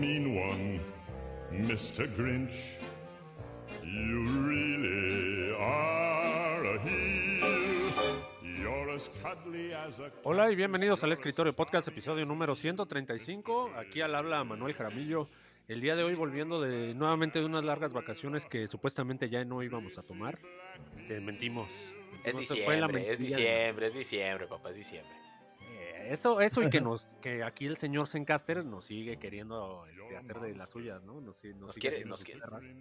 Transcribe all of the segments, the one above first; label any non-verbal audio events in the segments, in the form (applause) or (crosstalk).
mean one, Mr. Grinch. You really are a heel. You're as cuddly as a Hola y bienvenidos al Escritorio Podcast, episodio número 135. Aquí al habla Manuel Jaramillo. El día de hoy volviendo de nuevamente de unas largas vacaciones que supuestamente ya no íbamos a tomar. Este, mentimos. Es fue la diciembre, es diciembre, es diciembre, papá, es diciembre. Eso, eso y que (laughs) nos, que aquí el señor Zencaster nos sigue queriendo este, hacer de las suyas, ¿no? Nos, si- nos Nos quiere, nos, quiere,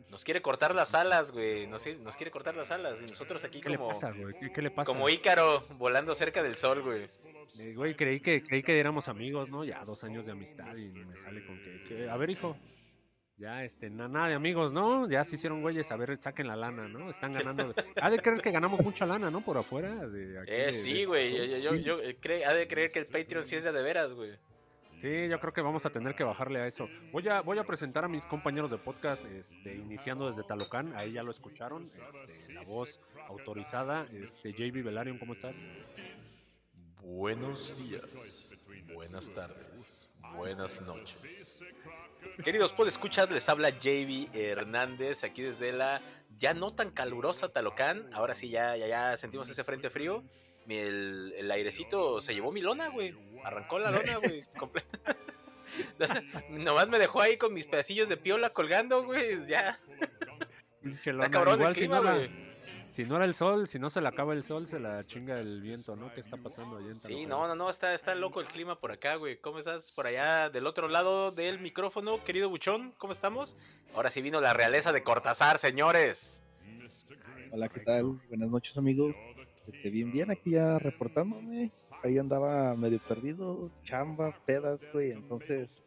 nos quiere cortar las alas, güey. Nos, nos quiere cortar las alas. Y nosotros aquí ¿Qué le como, pasa, güey? ¿Qué, qué le pasa? como Ícaro volando cerca del sol, güey. Eh, güey, creí que, creí que éramos amigos, ¿no? Ya dos años de amistad y me sale con que, que- a ver, hijo, ya, este, na- nada de amigos, ¿no? Ya se hicieron güeyes, a ver, saquen la lana, ¿no? Están ganando. (laughs) Ha de creer que ganamos mucha lana, ¿no? Por afuera de aquí. Eh, de- sí, güey. Yo, yo, yo, yo cre- ha de creer que el Patreon sí es de, de veras, güey. Sí, yo creo que vamos a tener que bajarle a eso. Voy a, voy a presentar a mis compañeros de podcast, este, iniciando desde Talocán, ahí ya lo escucharon, este, la voz autorizada, este, JB Velarion, ¿cómo estás? Buenos días, buenas tardes, buenas noches. Queridos podescuchas, les habla JB Hernández aquí desde la ya no tan calurosa Talocán. Ahora sí, ya, ya, ya sentimos ese frente frío. Mi- El, el airecito se llevó mi lona, güey. Arrancó la lona, güey. (laughs) (laughs) Nomás me dejó ahí con mis pedacillos de piola colgando, güey. Ya, Pinche está lona. cabrón Igual el si clima, no, era, güey. Si no era el sol, si no se le acaba el sol, se la chinga el viento, ¿no? ¿Qué está pasando allá en Sí, no, no, no, está, está loco el clima por acá, güey. ¿Cómo estás por allá del otro lado del micrófono, querido Buchón? ¿Cómo estamos? Ahora sí vino la realeza de Cortázar, señores. Hola, ¿qué tal? Buenas noches, amigos. Este, bien, bien, aquí ya reportándome. Ahí andaba medio perdido, chamba, pedas, güey. Entonces,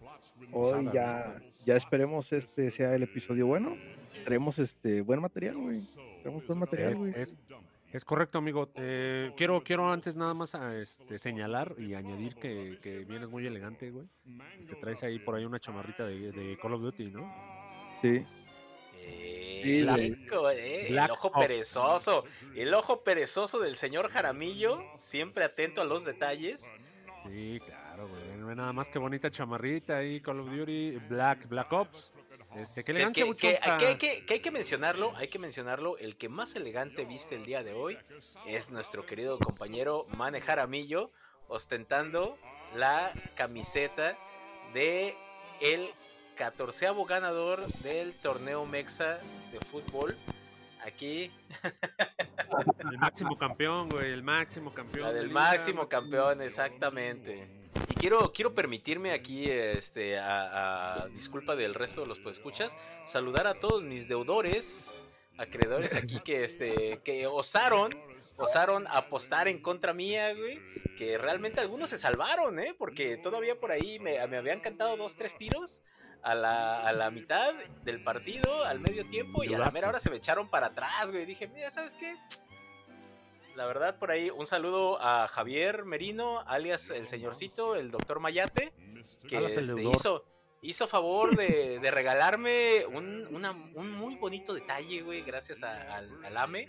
hoy ya, ya esperemos este sea el episodio bueno. Traemos este buen material, güey. Traemos buen material, Es, güey. es- es correcto, amigo. Eh, quiero, quiero antes nada más a, este, señalar y añadir que, que vienes muy elegante, güey. Este, traes ahí por ahí una chamarrita de, de Call of Duty, ¿no? Sí. Eh, rico, eh, el ojo Ops. perezoso. El ojo perezoso del señor Jaramillo, siempre atento a los detalles. Sí, claro. Ve Nada más que bonita chamarrita ahí, Call of Duty, Black, Black Ops. Este, qué elegancia, que- que- que hay que, que hay que mencionarlo, hay que mencionarlo. El que más elegante viste el día de hoy es nuestro querido compañero Mane Jaramillo, ostentando la camiseta de el catorceavo ganador del torneo Mexa de fútbol. Aquí, El máximo campeón, güey, el máximo campeón. la de del máximo campeón, exactamente. Quiero, quiero permitirme aquí, este, a, a disculpa del resto de los escuchas, saludar a todos mis deudores, acreedores aquí que, este, que osaron, osaron apostar en contra mía, güey, que realmente algunos se salvaron, ¿eh? Porque todavía por ahí me, me habían cantado dos, tres tiros a la, a la mitad del partido, al medio tiempo, y a la mera hora se me echaron para atrás, güey. Dije, mira, ¿sabes qué? La verdad, por ahí, un saludo a Javier Merino, alias el señorcito, el doctor Mayate, que este, hizo, hizo favor de, de regalarme un, una- un muy bonito detalle, güey, gracias a- al, al AME.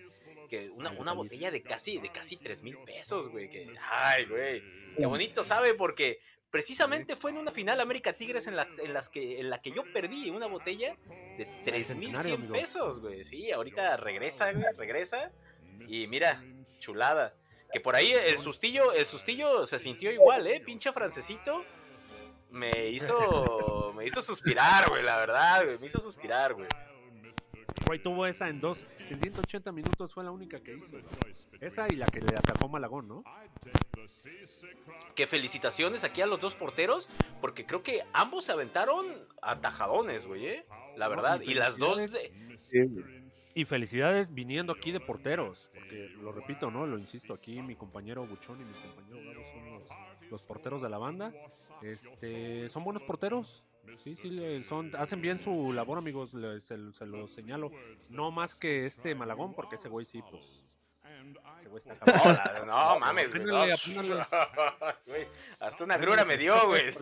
Que una, botella de casi, de casi 3 mil pesos, güey. Que, ay, güey. Qué bonito, ¿sabe? Porque precisamente fue en una final América Tigres en la, en las que, en la que yo perdí una botella de 3 mil centenario, 100 amigo. pesos, güey. Sí, ahorita regresa, güey, regresa. Y mira, chulada. Que por ahí el sustillo, el sustillo se sintió igual, ¿eh? Pinche francesito. Me hizo, me hizo suspirar, güey, la verdad, güey. Me hizo suspirar, güey. Güey, tuvo esa en dos, en 180 minutos fue la única que hizo. güey. Esa y la que le atacó Malagón, ¿no? Que felicitaciones aquí a los dos porteros, porque creo que ambos se aventaron atajadones, güey, ¿eh? La verdad. y Y las dos felicidades. de- Sí, güey. Y felicidades viniendo aquí de porteros, porque lo repito, ¿no? Lo insisto, aquí mi compañero Buchón y mi compañero Gabo son los, los porteros de la banda. Este, son buenos porteros. Sí, sí, son, hacen bien su labor, amigos, se, se los señalo. No más que este Malagón, porque ese güey sí, pues. No, no mames, no. (laughs) Güey, Hasta una grura me dio, güey.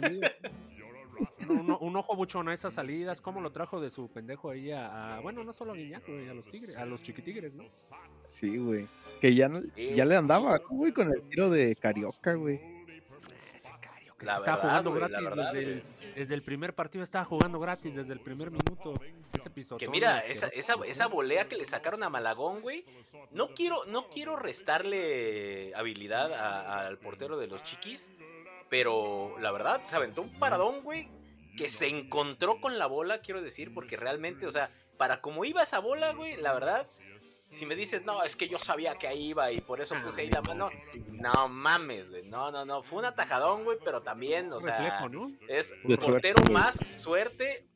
(laughs) Un, ojo buchón a esas salidas, ¿cómo lo trajo de su pendejo ahí a, a- bueno, no solo a Guiñac, güey, a los tigres, a los chiquitigres, ¿no? Sí, güey. Que ya, ya le andaba, güey, con el tiro de Carioca, güey. Ese cario que La se está verdad, jugando güey, gratis verdad, desde, el, desde el primer partido estaba jugando gratis, desde el primer minuto. Ese pisotón Que mira, esa, esa, esa volea que le sacaron a Malagón, güey. No quiero, no quiero restarle habilidad a- al portero de los chiquis. Pero la verdad, se aventó un paradón, güey. Que se encontró con la bola, quiero decir, porque realmente, o sea, para como iba esa bola, güey, la verdad. Si me dices, no, es que yo sabía que ahí iba y por eso puse ahí la mano. No mames, güey. No, no, no. Fue un atajadón, güey, pero también, o sea. Es portero más suerte.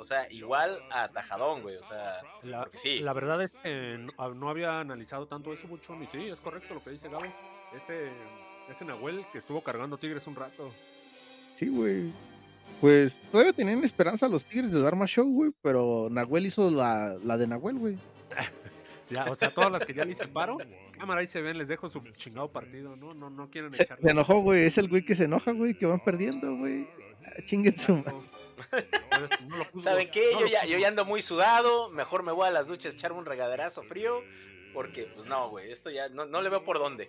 O sea, igual a Tajadón, güey. O sea, La, porque sí. la verdad es que no, ah, no había analizado tanto eso, Buchón. Y sí, es correcto lo que dice Gabo. Ese, ese Nahuel que estuvo cargando Tigres un rato. Sí, güey. Pues todavía tenían esperanza los Tigres de dar más show, güey, pero Nahuel hizo la, la de Nahuel, güey. (laughs) Ya, o sea, todas las que ya le hice paro, cámara ahí se ven, les dejo su chingado partido, ¿no? No, no quieren Se, echarle. se enojó, güey. Es el güey que se enoja, güey, que van perdiendo, güey. Ah, Chinguen su madre. (laughs) No lo juzgo, ¿Saben qué? no Yo ya, yo ya ando muy sudado. Mejor me voy a las duchas a echarme un regaderazo frío. Porque, pues no, güey. Esto ya no, no le veo por dónde.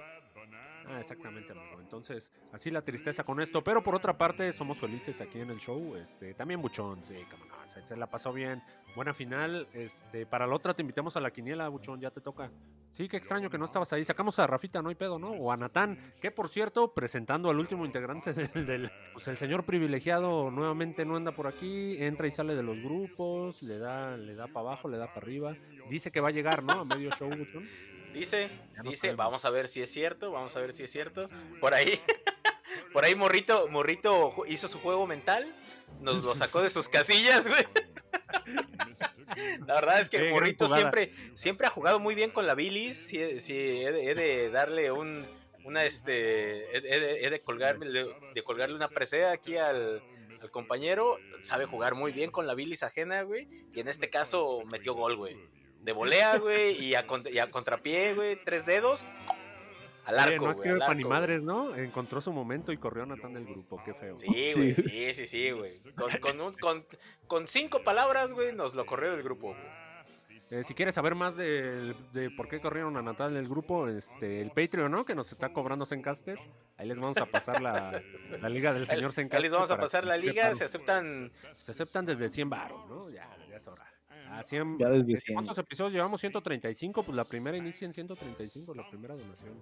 Ah, exactamente, amigo. Entonces, así la tristeza con esto. Pero por otra parte, somos felices aquí en el show. Este, también Buchón, sí, no, se, se la pasó bien. Buena final. Este, para la otra te invitamos a la quiniela, Buchón, ya te toca. Sí, qué extraño que no estabas ahí. Sacamos a Rafita, no hay pedo, ¿no? O a Natán, que por cierto, presentando al último integrante (laughs) del, del- pues el señor privilegiado nuevamente no anda por aquí, entra y sale de los grupos, le da, le da para abajo, le da para arriba. Dice que va a llegar, ¿no? A medio show, Buchón. Dice, no dice, vamos a ver si es cierto. Vamos a ver si es cierto. Por ahí, (laughs) por ahí Morrito, Morrito hizo su juego mental. Nos lo sacó de sus casillas, güey. La verdad es que Morrito siempre, siempre ha jugado muy bien con la bilis. Sí, sí, he, de, he de darle un, una, este, he, de, he de colgarme, de colgarle una presea aquí al, al compañero. Sabe jugar muy bien con la bilis ajena, güey. Y en este caso metió gol, güey. De volea, güey, y a, y a contrapié, güey, tres dedos. Al Oye, arco, no güey, escribe para ni madres, ¿no? Encontró su momento y corrió Natán del grupo, qué feo. Sí, Sí. güey, sí, sí, sí, güey. Con, con, un- con, con cinco palabras, güey, nos lo corrió del grupo. Eh, si quieres saber más de, de por qué corrieron a Natal del grupo, este, el Patreon, ¿no? Que nos está cobrando Zencaster. Ahí les vamos a pasar la, la liga del Ahí, señor ahí Zencaster. les vamos a pasar la liga, se aceptan Se aceptan desde 100 baros, ¿no? Ya, ya es hora. A 100, Ya desde eh, 100. ¿Cuántos episodios llevamos? 135, pues la primera inicia en 135, la primera donación.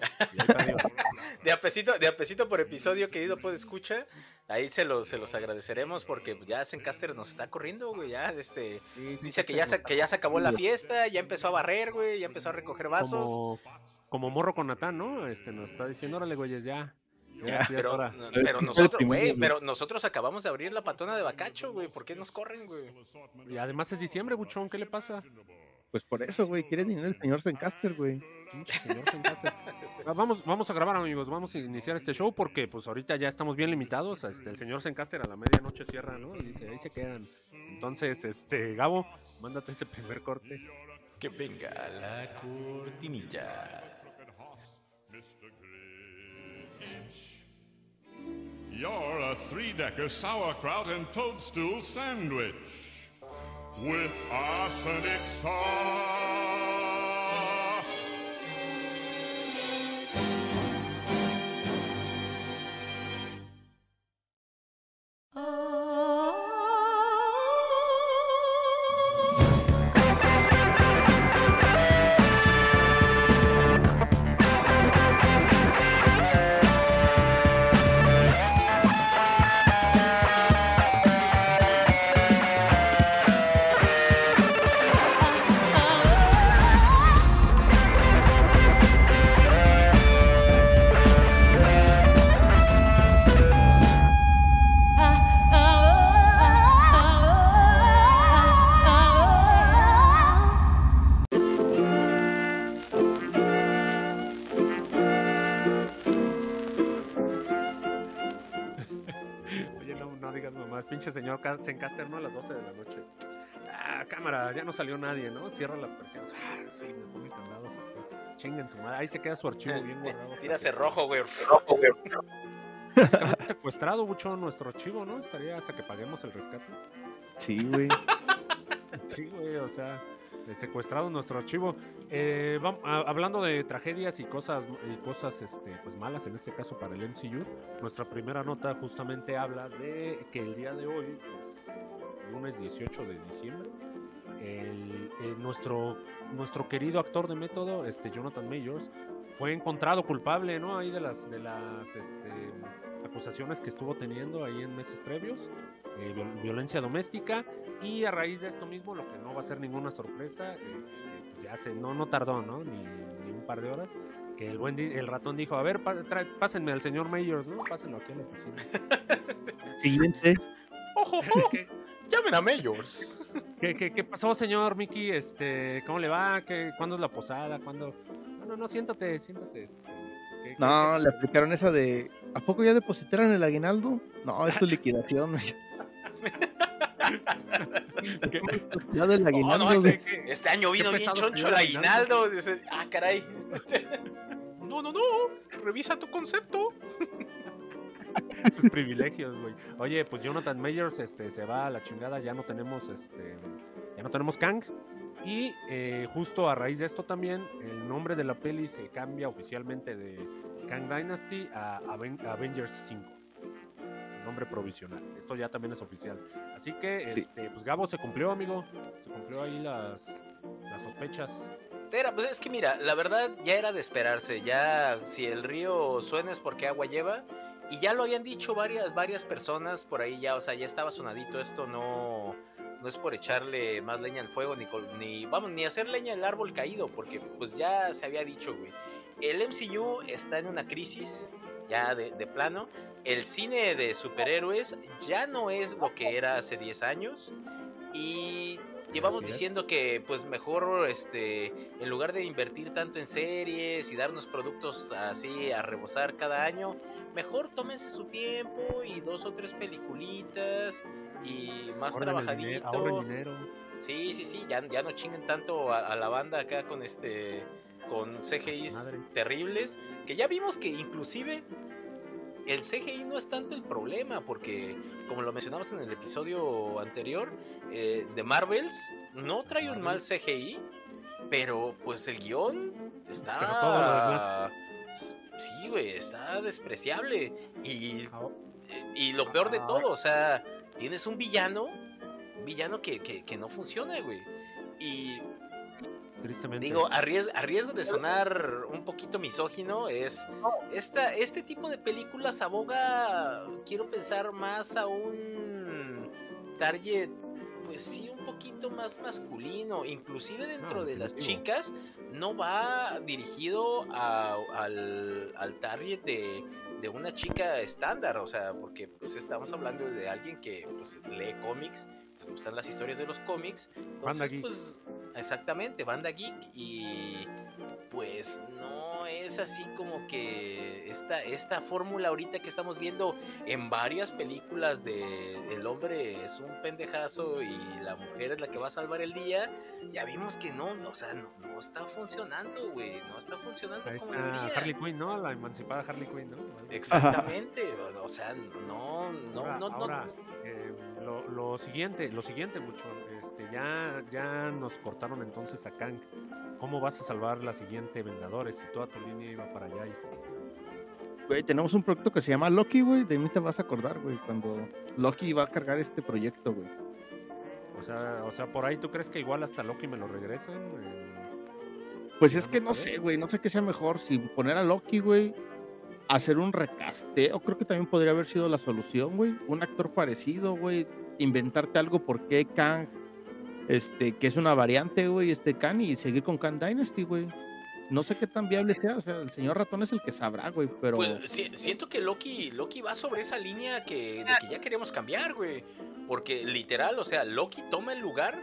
(laughs) De a pesito, de a pesito por episodio, querido pues escucha. Ahí se los, se los agradeceremos porque ya Zencaster nos está corriendo, güey. Ya, este, Sí, sí, dice que ya, se, que ya se acabó la fiesta, ya empezó a barrer, güey, ya empezó a recoger vasos. Como, como morro con Natán, ¿no? Este, nos está diciendo, órale, güeyes, ya. Ya, ya es Pero, hora. no, Es pero que nosotros, güey. pero nosotros acabamos de abrir la patona de Bacacho, güey. ¿Por qué nos corren, güey? Y además es diciembre, Buchón, ¿qué le pasa? Pues por eso, güey, quiere dinero el señor Zencaster, güey. Señor Vamos, vamos a grabar, amigos. Vamos a iniciar este show porque, pues, ahorita ya estamos bien limitados. Este, el señor Zencaster a la medianoche cierra, ¿no? Y dice, ahí se quedan. Entonces, este, Gabo, mándate ese primer corte. Que venga la cortinilla. You're a three-decker sauerkraut and toadstool sandwich with arsenic sauce. Ah, ya no salió nadie, ¿no? Cierra las persianas. Ah, sí, me pone candados aquí. Chinguen su madre. Ahí se queda su archivo bien guardado. Tírase rojo, güey. Rojo, güey. Básicamente secuestrado, Buchón, nuestro archivo, ¿no? Estaría hasta que paguemos el rescate. Sí, güey. Sí, güey, o sea. secuestrado nuestro archivo. Eh, hablando de tragedias y cosas, y cosas este, pues malas, en este caso para el MCU, nuestra primera nota justamente habla de que el día de hoy, lunes 18 de diciembre, nuestro, nuestro querido actor de método, este Jonathan Mayors, fue encontrado culpable, ¿no? Ahí de las, de las este, acusaciones que estuvo teniendo ahí en meses previos, eh, violencia doméstica, y a raíz de esto mismo, lo que no va a ser ninguna sorpresa, este, pues ya se, no, no tardó, ¿no? Ni, un par de horas, que el buen el ratón dijo, a ver, pásenme al señor Mayors, ¿no? Pásenlo aquí a la oficina. (laughs) Siguiente. ¡Ojo, ojo! Llamen a Mayors. (laughs) ¿Qué, qué, qué pasó, señor Mickey? Este, ¿Cómo le va? ¿Qué, ¿Cuándo es la posada? ¿Cuándo...? No, no, no, siéntate, siéntate. Este, no, le aplicaron esa de. ¿A poco ya depositaron el aguinaldo? No, esto es (laughs) liquidación. (laughs) ya del aguinaldo. este año vino bien choncho el aguinaldo. ah, caray. no, no, no. Revisa tu concepto. Sus privilegios, güey. Oye, pues Jonathan Mayors este, se va a la chingada. Ya no tenemos este. Ya no tenemos Kang. Y eh, justo a raíz de esto también, el nombre de la peli se cambia oficialmente de Kang Dynasty a Avengers 5. El nombre provisional. Esto ya también es oficial. Así que, este, pues Gabo se cumplió, amigo. Se cumplió ahí las, las sospechas. Era, pues es que mira, la verdad ya era de esperarse. Ya, si el río suena es porque agua lleva. Y ya lo habían dicho varias, varias personas por ahí ya, o sea, ya estaba sonadito esto, no no es por echarle más leña al fuego ni, ni vamos ni hacer leña al árbol caído porque pues ya se había dicho güey. El MCU está en una crisis ya de, plano. El cine de superhéroes ya no es lo que era hace 10 años. Y llevamos diciendo que pues mejor este en lugar de invertir tanto en series y darnos productos así a rebosar cada año mejor tómense su tiempo y dos o tres peliculitas y más trabajadito. Sí, sí, sí, ya, ya no chinguen tanto a, la banda acá con este con CGIs terribles, que ya vimos que inclusive el CGI no es tanto el problema, porque como lo mencionamos en el episodio anterior, eh, de Marvels no trae un mal CGI, pero pues el guion está... Sí, güey, está despreciable. Y, ah, y lo peor de todo, o sea, tienes un villano, un villano que, que, no funciona, güey. Y Tristemente. Digo, a riesgo, de sonar un poquito misógino, es esta, este tipo de películas aboga, quiero pensar más a un target, pues sí, un poquito más masculino, inclusive dentro de las chicas, no va dirigido al, al target de de una chica estándar, o sea, porque pues estamos hablando de alguien que pues, lee cómics, le gustan las historias de los cómics, entonces pues exactamente, banda geek y pues no es así como que esta, esta fórmula ahorita que estamos viendo en varias películas de el hombre es un pendejazo y la mujer es la que va a salvar el día, ya vimos que no, o sea, no, no está funcionando, güey, no está funcionando Ahí está Harley Quinn, ¿no? La emancipada Harley Quinn, ¿no? Exactamente, o sea, no, no, no, no. Eh, lo, siguiente, lo siguiente, mucho, este, ya, ya nos cortaron entonces a Kang. ¿Cómo vas a salvar la siguiente Vengadores si toda tu línea iba para allá, hijo? Güey, tenemos un proyecto que se llama Loki, güey. De mí te vas a acordar, güey, cuando Loki va a cargar este proyecto, güey. O sea, o sea, por ahí tú crees que igual hasta Loki me lo regresen. Pues es que no sé, güey, no sé qué sea mejor. Si poner a Loki, güey, hacer un recasteo, creo que también podría haber sido la solución, güey. Un actor parecido, güey. Inventarte algo por qué Kang, este, que es una variante, güey, este Kang y seguir con Kang Dynasty, güey. No sé qué tan viable sea, o sea, el señor ratón es el que sabrá, güey, pero... Pues, siento que Loki, Loki va sobre esa línea que, de que ya queremos cambiar, güey. Porque literal, o sea, Loki toma el lugar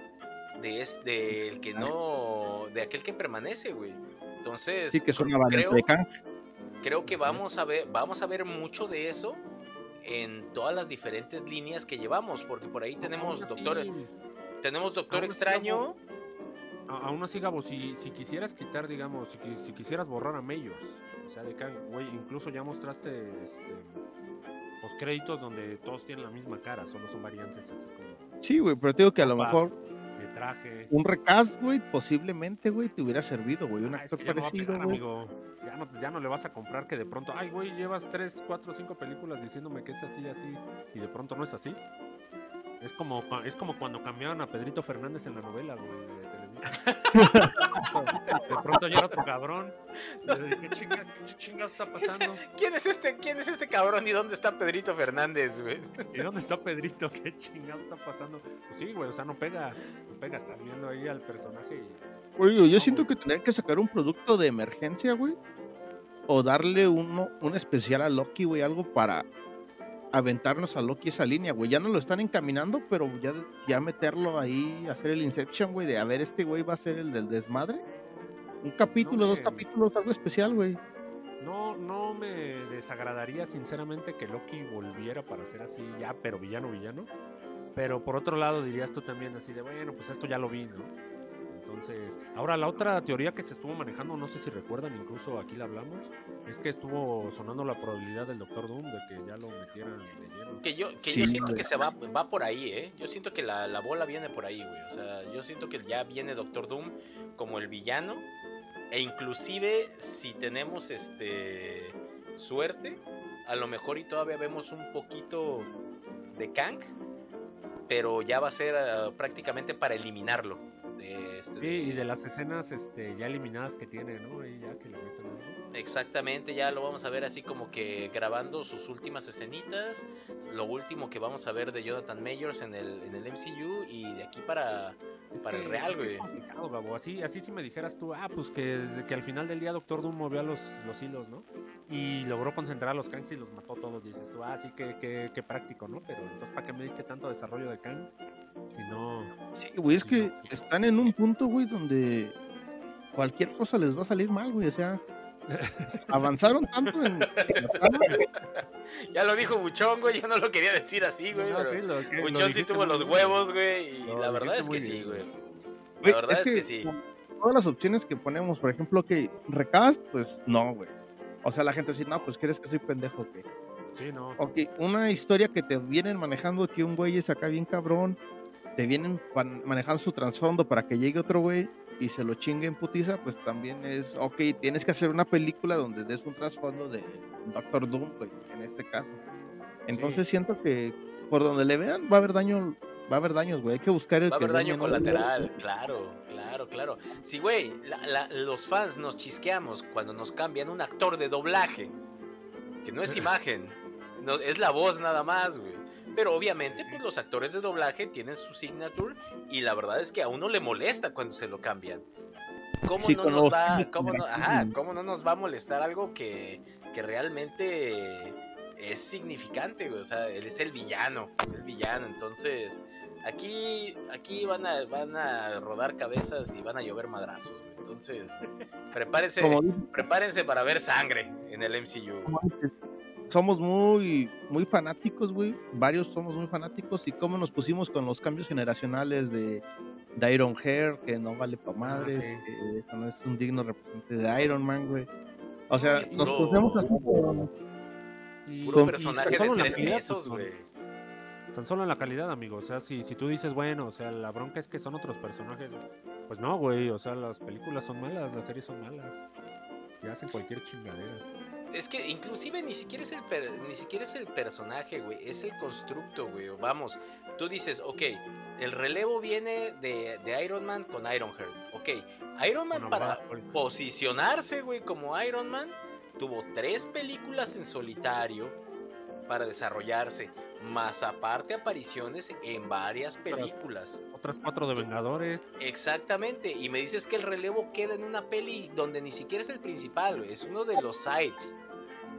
de, es, el que no... de aquel que permanece, güey. Entonces... Sí, que es una pues, variante de Kang creo que vamos a ver, vamos a ver mucho de eso en todas las diferentes líneas que llevamos, porque por ahí tenemos Doctor, tenemos Doctor Extraño. aún así, Gabo, si, si quisieras quitar, digamos, si, quisieras borrar a Mellos, o sea, de Kang, güey, incluso ya mostraste este, los créditos donde todos tienen la misma cara, solo son variantes así como. Sí, güey, pero te digo que a lo mejor de traje. Un recast, güey, posiblemente, güey, te hubiera servido, güey. Un Ah, es actor que parecido, güey. amigo. Ya no, ya no le vas a comprar que de pronto, ay, güey, llevas 3, 4, 5 películas diciéndome que es así, así, y de pronto no es así. Es como, es como cuando cambiaron a Pedrito Fernández en la novela, güey, de Televisa. (laughs) de pronto ya era otro cabrón. ¿Qué chinga, qué chinga está pasando? (laughs) ¿Quién es este, quién es este cabrón y dónde está Pedrito Fernández, güey? ¿Y dónde está Pedrito? ¿Qué chingado está pasando? Pues sí, güey, o sea, no pega, no pega, estás viendo ahí al personaje y... Oye, yo No, siento güey. que tener que sacar un producto de emergencia, güey. O darle uno, un especial a Loki, güey, algo para aventarnos a Loki esa línea, güey. Ya no lo están encaminando, pero ya, ya meterlo ahí, hacer el Inception, güey, de a ver, este güey va a ser el del desmadre. Un capítulo, dos me- capítulos, algo especial, güey. No, no me desagradaría sinceramente que Loki volviera para ser así ya, pero villano, villano. Pero por otro lado dirías tú también así de, bueno, pues esto ya lo vi, ¿no? Entonces, ahora la otra teoría que se estuvo manejando, no sé si recuerdan, incluso aquí la hablamos, es que estuvo sonando la probabilidad del Doctor Doom de que ya lo metieran de lleno. Que yo, que Sí, yo siento que se va, va por ahí, ¿eh? Yo siento que la, la bola viene por ahí, güey. O sea, yo siento que ya viene Doctor Doom como el villano. E inclusive, si tenemos este suerte, a lo mejor y todavía vemos un poquito de Kang. Pero ya va a ser ah, prácticamente para eliminarlo. De este, Sí, y de las escenas este, ya eliminadas que tiene, ¿no? Y ya que le meten algo. Exactamente, ya lo vamos a ver así como que grabando sus últimas escenitas, lo último que vamos a ver de Jonathan Mayors en el, en el MCU y de aquí para, Es para que- el Real, es que güey. Es complicado, Gabo. Así, así si me dijeras tú, ah, pues que desde que al final del día Doctor Doom movió los, los hilos, ¿no? Y logró concentrar a los Kangs y los mató todos. Dices tú, ah, sí, que, que, que práctico, ¿no? Pero entonces, ¿para qué me diste tanto desarrollo de Kang? Si no. Sí, güey, es que están en un punto, güey, donde cualquier cosa les va a salir mal, güey. O sea, avanzaron tanto en, (laughs) (laughs) Ya lo dijo Buchón, güey, yo no lo quería decir así, güey, No, pero sí, lo que- lo Buchón sí tuvo los huevos, güey, y la verdad es que sí, güey. Güey, La verdad es que sí. Todas las opciones que ponemos, por ejemplo, que recast, pues no, güey. O sea, la gente dice, no, pues crees que soy pendejo, que. Sí, no. Ok, una historia que te vienen manejando que un güey es acá bien cabrón, te vienen manejando su trasfondo para que llegue otro güey y se lo chingue en putiza, pues también es, ok, tienes que hacer una película donde des un trasfondo de Doctor Doom, güey, en este caso. Entonces siento que por donde le vean va a haber daño, va a haber daños, güey, hay que buscar el Va a haber daño colateral, claro, claro, claro. Sí, güey, la- la- los fans nos chisqueamos cuando nos cambian un actor de doblaje, que no es (laughs) imagen, no, es la voz nada más, güey. Pero obviamente, pues los actores de doblaje tienen su signature y la verdad es que a uno le molesta cuando se lo cambian. ¿Cómo Sí, no nos los va, cómo no, ajá, cómo no nos va a molestar algo que, que realmente es significante, güey? O sea, él es el villano, es el villano, entonces aquí, aquí van a, van a rodar cabezas y van a llover madrazos, güey. Entonces, prepárense, prepárense para ver sangre en el MCU. Somos muy, muy fanáticos, güey. Varios somos muy fanáticos. Y cómo nos pusimos con los cambios generacionales de, de Iron Hair, que no vale pa' madres, sí, que eso no es un digno representante de Iron Man, güey. O sea, Sí, nos puro- pusimos así. Y, Puro Con- personaje tan solo de en la tres calidad, pesos, pues, güey. Tan solo en la calidad, amigo. O sea, si, si tú dices, bueno, o sea, la bronca es que son otros personajes. Pues no, güey. O sea, las películas son malas, las series son malas. Y hacen cualquier chingadera. Es que inclusive ni siquiera es el per- ni siquiera es el personaje, güey, es el constructo, güey. Vamos, tú dices, ok, el relevo viene de, de Iron Man con Iron Heart. Ok, Iron Man para posicionarse, güey, como Iron Man, tuvo tres películas en solitario para desarrollarse, más aparte apariciones en varias películas. Otras cuatro de Vengadores. Exactamente, y me dices que el relevo queda en una peli donde ni siquiera es el principal, es uno de los sides.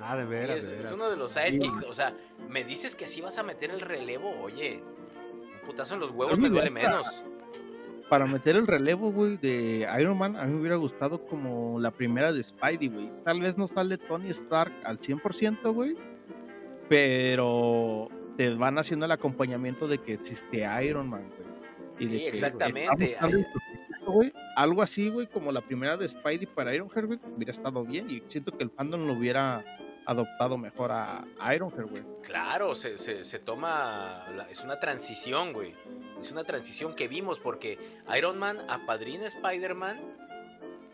Ah, de Sí, veras, es, de es uno de los sidekicks. O sea, me dices que así vas a meter el relevo. Oye, un putazo en los huevos me duele menos. Para meter el relevo, güey, de Iron Man, a mí me hubiera gustado como la primera de Spidey, güey. Tal vez no sale Tony Stark al 100%, güey. Pero te van haciendo el acompañamiento de que existe Iron Man, güey. y Sí, exactamente. Algo así, güey, como la primera de Spidey para Iron güey, hubiera estado bien. Y siento que el fandom lo hubiera adoptado mejor a, a Ironheart, güey. Claro, se, se, se toma. la- es una transición, güey. Es una transición que vimos porque Iron Man apadrina a Spider-Man,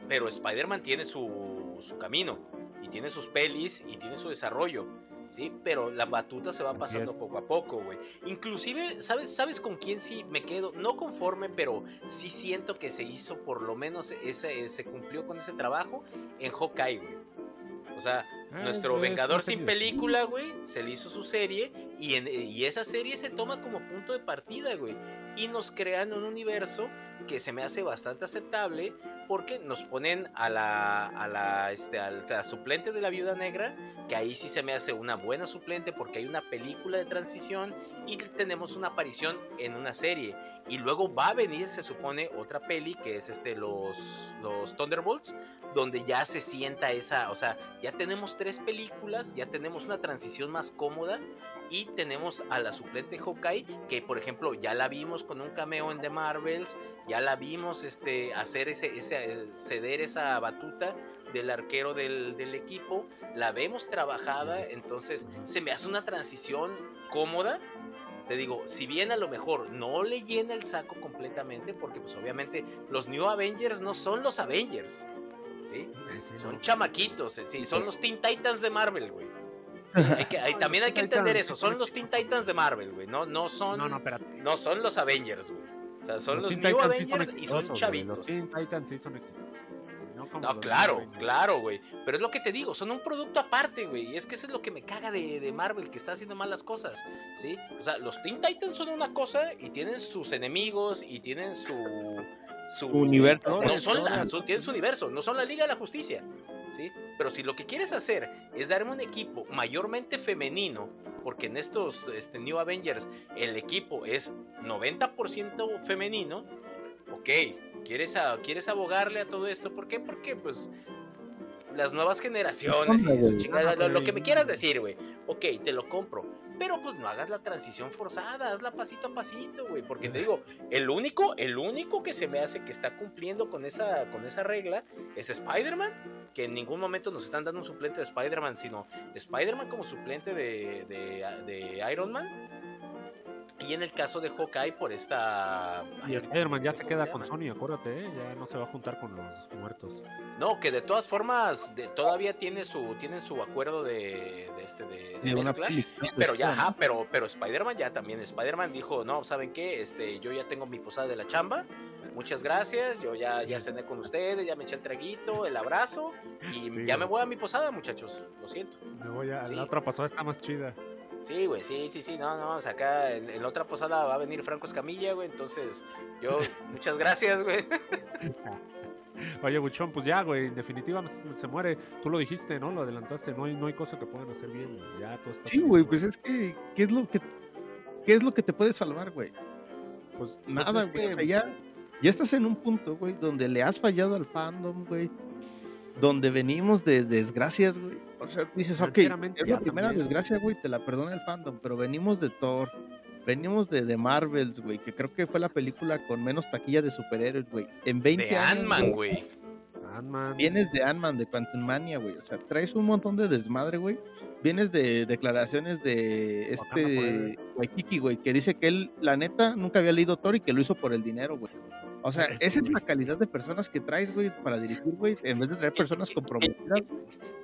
pero Spider-Man tiene su, su camino y tiene sus pelis y tiene su desarrollo. ¿Sí? Pero la batuta se va pasando poco a poco, güey. Inclusive, ¿sabes, ¿sabes con quién sí me quedo? No conforme, pero sí siento que se hizo, por lo menos ese, se cumplió con ese trabajo en Hawkeye, güey. O sea, Ah, nuestro Vengador sin película, güey, se le hizo su serie y, en- y esa serie se toma como punto de partida, güey. Y nos crean un universo que se me hace bastante aceptable porque nos ponen a la, a la, este, a la suplente de la viuda negra, que ahí sí se me hace una buena suplente porque hay una película de transición y tenemos una aparición en una serie. Y luego va a venir, se supone, otra peli que es este, los, los Thunderbolts, donde ya se sienta esa, o sea, ya tenemos tres películas, ya tenemos una transición más cómoda y tenemos a la suplente Hawkeye, que por ejemplo ya la vimos con un cameo en The Marvels, ya la vimos este, hacer ese, ese, eh, ceder esa batuta del arquero del, del equipo, la vemos trabajada, entonces se me hace una transición cómoda. Te digo, si bien a lo mejor no le llena el saco completamente, porque pues obviamente los New Avengers no son los Avengers, ¿sí? Sí, Son no. chamaquitos, eh, sí, son los Teen Titans de Marvel, güey. Hay que- hay- también hay que entender eso, son los Teen Titans de Marvel, güey, no, no son, No, no, espérate. no son los Avengers, güey. O sea, son los, Teen New Titans sí son Avengers y son chavitos. Los Teen Titans sí son exitosos. No, No, los claro, claro, güey. Pero es lo que te digo, son un producto aparte, güey. Y es que eso es lo que me caga de, de Marvel, que está haciendo malas cosas, ¿sí? O sea, los Teen Titans son una cosa y tienen sus enemigos y tienen su... Su Universo. No son la, su- tienen su universo, no son la Liga de la Justicia, ¿sí? Pero si lo que quieres hacer es darme un equipo mayormente femenino, porque en estos este, New Avengers el equipo es 90% femenino, ok, ¿quieres, a- ¿quieres abogarle a todo esto? ¿Por qué? Porque pues las nuevas generaciones y su chingada, lo, lo que me quieras decir, güey, ok, te lo compro. Pero pues no hagas la transición forzada, hazla pasito a pasito, güey. Porque te digo, el único, el único que se me hace que está cumpliendo con esa, con esa regla es Spider-Man, que en ningún momento nos están dando un suplente de Spider-Man, sino Spider-Man como suplente de, de- de Iron Man. Y en el caso de Hawkeye, por esta. Y Spider-Man ya se ¿cómo queda con Sony, acuérdate, ¿eh? ya no se va a juntar con los muertos. No, que de todas formas, de- todavía tiene su, tienen su acuerdo de, de este de, de mezcla. película, Pero ya, ajá, pero, pero Spider-Man ya también. Spider-Man dijo, no, ¿saben qué? Este, yo ya tengo mi posada de la chamba. Muchas gracias. Yo ya, ya cené con ustedes, ya me eché el traguito, el abrazo. Y Sí, ya me voy a mi posada, muchachos. Lo siento. Me voy a, Sí. La otra pasada está más chida. Sí, güey, sí, sí, sí, no, no, o sea, acá en, en la otra posada va a venir Franco Escamilla, güey, entonces yo, muchas gracias, güey. (laughs) Oye, Buchón, pues ya, güey, en definitiva se muere. Tú lo dijiste, ¿no? Lo adelantaste. No hay, no hay cosa que puedan hacer bien, güey. Ya tú estás Sí, güey, pues es que, ¿qué es lo que, qué es lo que te puede salvar, güey? Pues, pues Nada, es güey. O que- sea, ya, ya estás en un punto, güey, donde le has fallado al fandom, güey. Donde venimos de desgracias, güey. O sea, dices, ok, es la primera también. desgracia, güey, te la perdona el fandom, pero venimos de Thor, venimos de, de Marvels, güey, que creo que fue la película con menos taquilla de superhéroes, güey. En 20 De años, Ant-Man, güey. Ant-Man. Vienes de Ant-Man, de Quantum Mania, güey. O sea, traes un montón de desmadre, güey. Vienes de declaraciones de este Waikiki, güey, que dice que él, la neta, nunca había leído Thor y que lo hizo por el dinero, güey. O sea, esa es la calidad de personas que traes, güey, para dirigir, güey, en vez de traer personas comprometidas.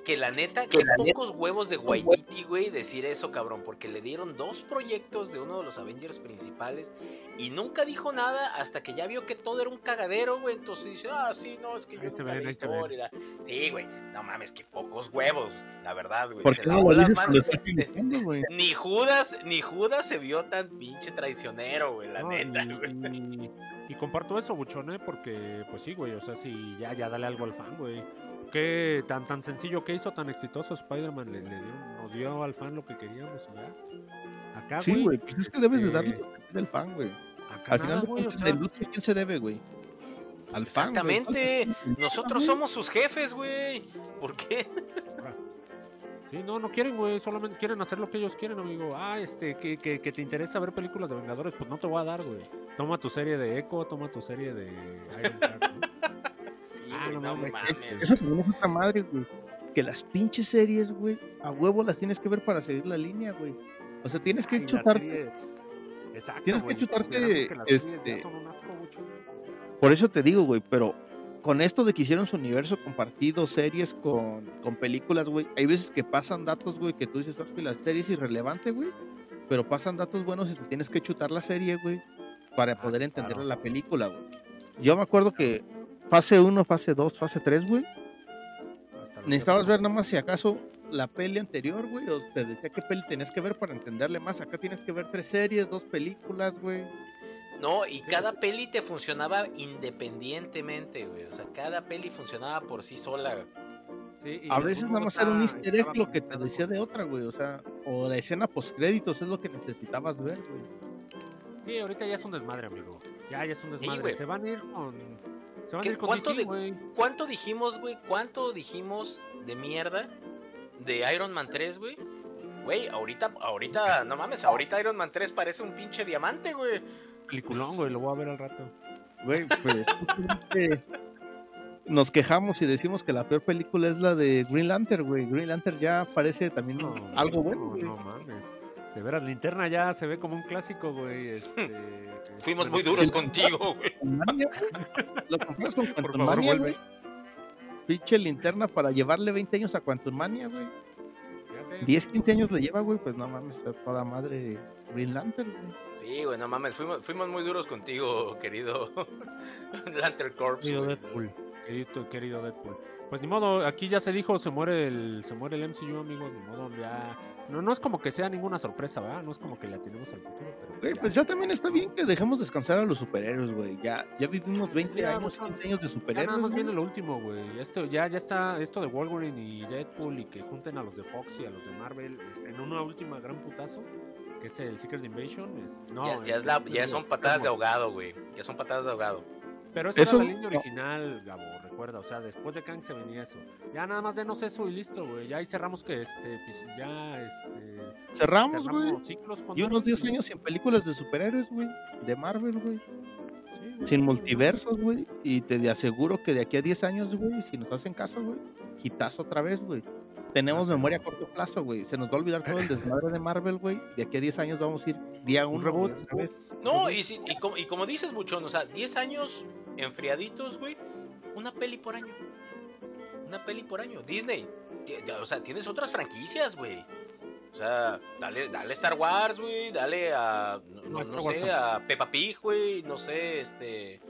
Que la neta, que pocos huevos de Waititi, güey, decir eso, cabrón, porque le dieron dos proyectos de uno de los Avengers principales y nunca dijo nada hasta que ya vio que todo era un cagadero, güey. Entonces dice, ah, sí, no, es que yo nunca y la- Sí, güey, no mames, que pocos huevos, la verdad, güey. ¿Por se qué no las manos. Ni Judas, ni Judas se vio tan pinche traicionero, güey, la No, neta, güey. Y- comparto eso, Buchón, ¿eh? Porque, pues sí, güey, o sea, si ya, ya dale algo al fan, güey. ¿Qué tan, tan sencillo que hizo tan exitoso Spider-Man? Le, le dio- nos dio al fan lo que queríamos y ya. Acá, Sí, güey, pues es que debes de darle este, lo que pide el fan, güey. Acá Al final nada, de güey, o cuentas, sea, la industria, ¿quién se debe, güey? Al fan, güey. Exactamente. ¿Cuál- Nosotros somos sus jefes, güey. ¿Por qué? Sí, no, no quieren, güey, solamente quieren hacer lo que ellos quieren, amigo. Ah, este, que, que, que te interesa ver películas de Vengadores, pues no te voy a dar, güey. Toma tu serie de Echo, toma tu serie de Iron Heart, ¿no? (laughs) Sí, Ah, güey, no no mames, mames. Eso también es otra madre, güey. Que las pinches series, güey, a huevo las tienes que ver para seguir la línea, güey. O sea, tienes que Ay, chutarte. Exacto, Tienes que güey, chutarte, que este, son un asco, Buchón. Por eso te digo, güey, pero con esto de que hicieron su universo compartido, series con, con películas, güey, hay veces que pasan datos, güey, que tú dices, "Ah, la serie es irrelevante, güey, pero pasan datos buenos y te tienes que chutar la serie, güey, para Ah, poder entender claro. la película, güey. Yo me acuerdo que fase 1, fase 2, fase 3, güey, necesitabas ver nada más si acaso la peli anterior, güey, o te decía qué peli tenías que ver para entenderle más. Acá tienes que ver tres series, dos películas, güey. No, y Sí. cada peli te funcionaba independientemente, güey. O sea, cada peli funcionaba por sí sola. Sí, y A veces nada más era un easter egg lo que te decía de otra, güey. O sea, o la escena post créditos es lo que necesitabas ver, güey. Sí, ahorita ya es un desmadre, amigo. Ya, ya es un desmadre. güey. se van a ir con. Se van ¿Qué- a ir con cuánto DC, de- güey. ¿Cuánto dijimos, güey? ¿Cuánto dijimos de mierda de Iron Man 3, güey? Güey, ahorita, ahorita, no mames, ahorita Iron Man 3 parece un pinche diamante, güey. Peliculón, güey, lo voy a ver al rato. Güey, pues justamente (laughs) nos quejamos y decimos que la peor película es la de Green Lantern, güey. Green Lantern ya parece también No, algo no, bueno, güey. No mames. De veras, linterna ya se ve como un clásico, güey. Este, (laughs) Fuimos bueno, muy duros sí. contigo, güey. (laughs) Lo comparas con Quantumania, vuelve. güey. Pinche linterna para llevarle 20 años a Quantumania, güey. fíjate. 10, 15 años le lleva, güey. Pues no mames, está toda madre Green Lantern, güey. Sí, güey, no mames, fuimos, fuimos muy duros contigo, querido (laughs) Lantern Corps. Querido. Deadpool. Querido, querido Deadpool. Pues ni modo, aquí ya se dijo, se muere el, se muere el MCU, amigos, ni modo, ya. No, no es como que sea ninguna sorpresa, ¿verdad? No es como que la tenemos al futuro, pero. Güey, pues ya también está bien que dejemos descansar a los superhéroes, güey. Ya, ya vivimos 20 Mira, años, Buzón, 15 años de Ya nada superhéroes, más güey. viene lo último, güey. Esto ya, ya está, esto de Wolverine y Deadpool y que junten a los de Fox y a los de Marvel es en una última gran putazo, que es el Secret Invasion. Es, no, ya, ya es la- ya son patadas de ahogado, güey. Ya son patadas de ahogado. Pero esa Eso- era la línea no. original, Gabo, recuerda. O sea, después de Kang se venía eso. Ya nada más denos eso y listo, güey. Ya ahí cerramos que este, pues, ya este. Cerramos, güey. Y unos Marvel, 10 güey. años sin películas de superhéroes, güey. De Marvel, güey. Sí, Sin multiversos, güey. Y te aseguro que de aquí a 10 años, güey, si nos hacen caso, güey, hitazo otra vez, güey. Tenemos memoria a corto plazo, güey. Se nos va a olvidar todo el (clears throat) desmadre de Marvel, güey. De aquí a 10 años vamos a ir día Un uno, reboot, güey, otra vez. No, y, si- y, como, y como dices, Buchón, o sea, 10 años enfriaditos, güey. Una peli por año. Una peli por año. Disney. o sea, tienes otras franquicias, güey. O sea, dale, dale Star Wars, güey. Dale a. No, No, no Star Wars sé, a Peppa Pig, güey. No sé, este.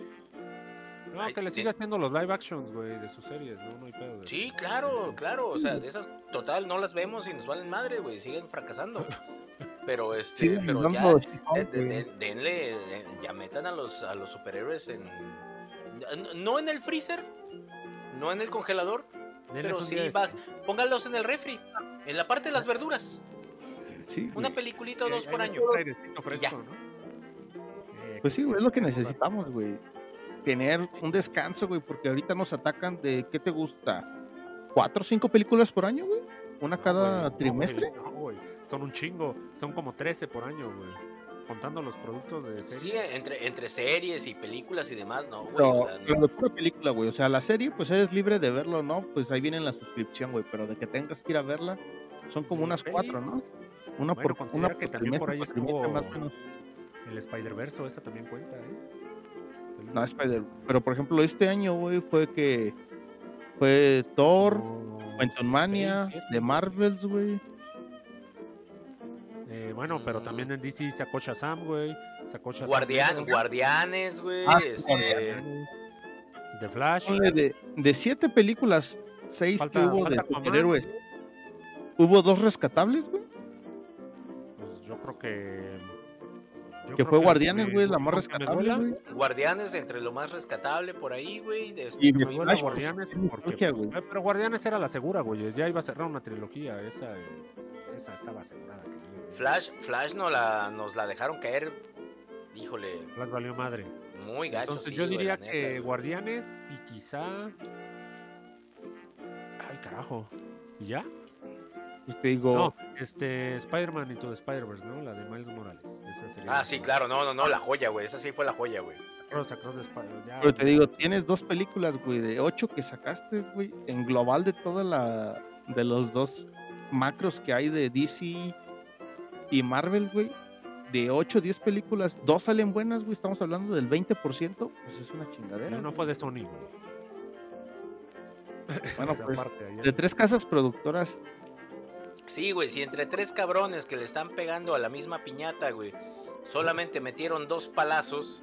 No, que le de- siga haciendo los live actions, güey, de sus series, ¿no? No hay pedo. de Sí, claro, claro. O sea, de esas, total, no las vemos y nos valen madre, güey. Siguen fracasando. Pero este, pero ya. de- de- de- denle, de- ya metan a los, a los superhéroes en. No en el freezer, no en el congelador, pero sí, va, pónganlos en el refri, en la parte de las verduras. Sí, Una güey. peliculita o dos por año. fresco, ¿no? Eh, Pues sí, güey, es lo que necesitamos, güey. Tener un descanso, güey, porque ahorita nos atacan de, ¿qué te gusta? ¿Cuatro o cinco películas por año, güey? ¿Una No, cada güey, no, trimestre? No, güey. Son un chingo. Son como 13 por año, güey. Contando los productos de serie. Sí, entre, entre series y películas y demás, no, güey. Pero, o sea, pero de pura película, güey. O sea, la serie, pues eres libre de verlo o no, pues ahí viene la suscripción, güey. Pero de que tengas que ir a verla, son como ¿Y unas cuatro? ¿no? Una Bueno, por, una que por también por ahí más o menos. El Spider-Verse, esa también cuenta, ¿eh? No, Spider. Pero por ejemplo, este año, güey, fue que fue Thor, Como Quantum Mania, de Marvels, güey. Eh, bueno, pero también en DC sacó Shazam, güey. Sacó Shazam. Guardianes, güey. Ah, este, Guardianes, The Flash. De, de siete películas, seis Falta- que hubo de superhéroes. ¿Hubo dos rescatables, güey? Pues yo creo que. Yo Que fue Guardianes, güey, la más rescatable, güey. Guardianes entre lo más rescatable por ahí, güey. este, Y me Flash, pues, Guardianes porque, pues, eh, pero Guardianes era la segura, güey. Ya iba a cerrar una trilogía. Esa, eh, esa estaba asegurada. Flash, Flash no la, nos la dejaron caer, híjole, Flash valió madre. muy gacho. Entonces sí, yo güey, diría neta, que güey. Guardianes y quizá. Ay, carajo. ¿Y ya? Pues te digo, No, este, Spider-Man y todo Spider-Verse, ¿no? La de Miles Morales. Esa sería Ah, sí, claro, no, no, no, la joya, güey. Esa sí fue la joya, güey. Pero te digo, tienes dos películas, güey, de ocho que sacaste, güey, en global de toda la. de los dos macros que hay de DC y Marvel, güey. de 8 o 10 películas, dos salen buenas, güey. Estamos hablando del 20%, pues es una chingadera. no fue de Sony, güey. Bueno, (laughs) pues, de tres casas productoras. Sí, güey, si entre tres cabrones que le están pegando a la misma piñata, güey, solamente metieron dos palazos,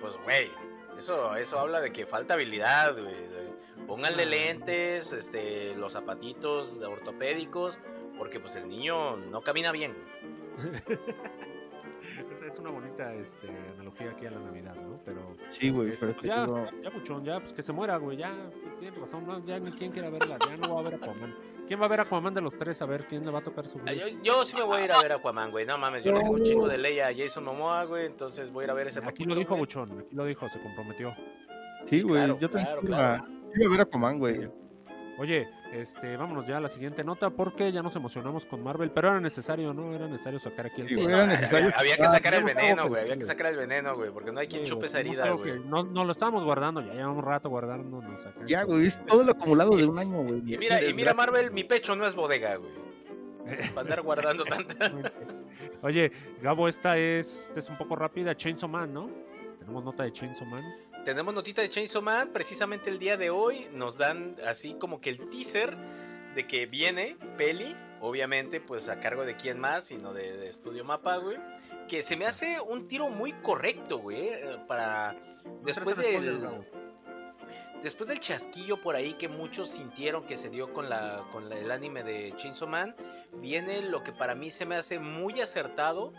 pues, güey, eso, eso habla de que falta habilidad, güey. Pónganle lentes, este, los zapatitos ortopédicos, porque pues el niño no camina bien, güey. (laughs) (laughs) es, una bonita este, analogía aquí a la Navidad, ¿no? Pero. Sí, güey, este, pues, ya, ya, mucho, ya, pues que se muera, güey, ya, tienes razón, no, ya ni quién quiere verla, ya no va a ver a Aquaman. ¿Quién va a ver a Aquaman de los tres? A ver, ¿quién le va a tocar su ah, yo, yo, sí me voy a ir a ver a Aquaman, güey, no mames, yo le tengo un chingo de ley a Jason Momoa, güey, entonces voy a ir a ver ese Aquí lo dijo Buchón, aquí lo dijo, se comprometió. Sí, güey, yo también claro, iba a ver a Aquaman, güey. Oye, este, vámonos ya a la siguiente nota porque ya nos emocionamos con Marvel, pero era necesario, ¿no? Era necesario sacar aquí el sí, era necesario. Había, que sacar el veneno, güey. Había que sacar el veneno, güey, porque no hay quien chupe esa herida, güey. No, no, lo estábamos guardando, ya llevamos rato guardándonos Ya, güey, es todo lo acumulado de un año, güey. Y mira, y mira, Marvel, mi pecho no es bodega, güey. (laughs) Para andar guardando tanta. Oye, Gabo, esta es, esta es un poco rápida. Chainsaw Man, ¿no? Tenemos nota de Chainsaw Man tenemos notita de Chainsaw Man. Precisamente el día de hoy nos dan así como que el teaser de que viene peli. Obviamente, pues a cargo de quién más, sino de, de Studio Mapa, güey. Que se me hace un tiro muy correcto, güey. Eh, para. Después del. Después del chasquillo por ahí que muchos sintieron que se dio con, la, con el anime de Chainsaw Man, viene lo que para mí se me hace muy acertado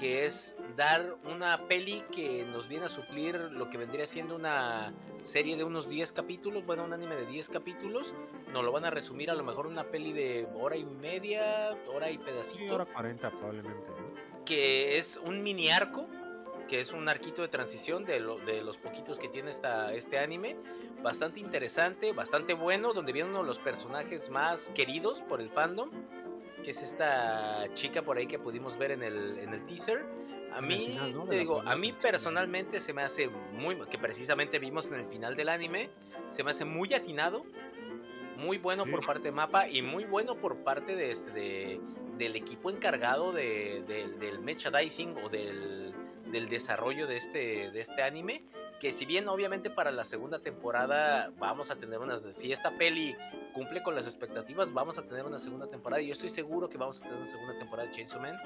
que es dar una peli que nos viene a suplir lo que vendría siendo una serie de unos 10 capítulos, bueno, un anime de 10 capítulos, nos lo van a resumir a lo mejor una peli de hora y media, hora y pedacito. hora 40 probablemente. Que es un mini arco, que es un arquito de transición de, de los poquitos que tiene esta, este anime. Bastante interesante, bastante bueno, donde viene uno de los personajes más queridos por el fandom que es esta chica por ahí que pudimos ver en el, en el teaser. A mí, te digo, a mí personalmente se me hace muy, que precisamente vimos en el final del anime, se me hace muy atinado, muy bueno por parte de Mapa y muy bueno por parte de este, de, del equipo encargado de, del merchandising o del, del desarrollo de este, de este anime que si bien obviamente para la segunda temporada vamos a tener unas, si esta peli cumple con las expectativas, vamos a tener una segunda temporada y yo estoy seguro que vamos a tener una segunda temporada de Chainsaw Man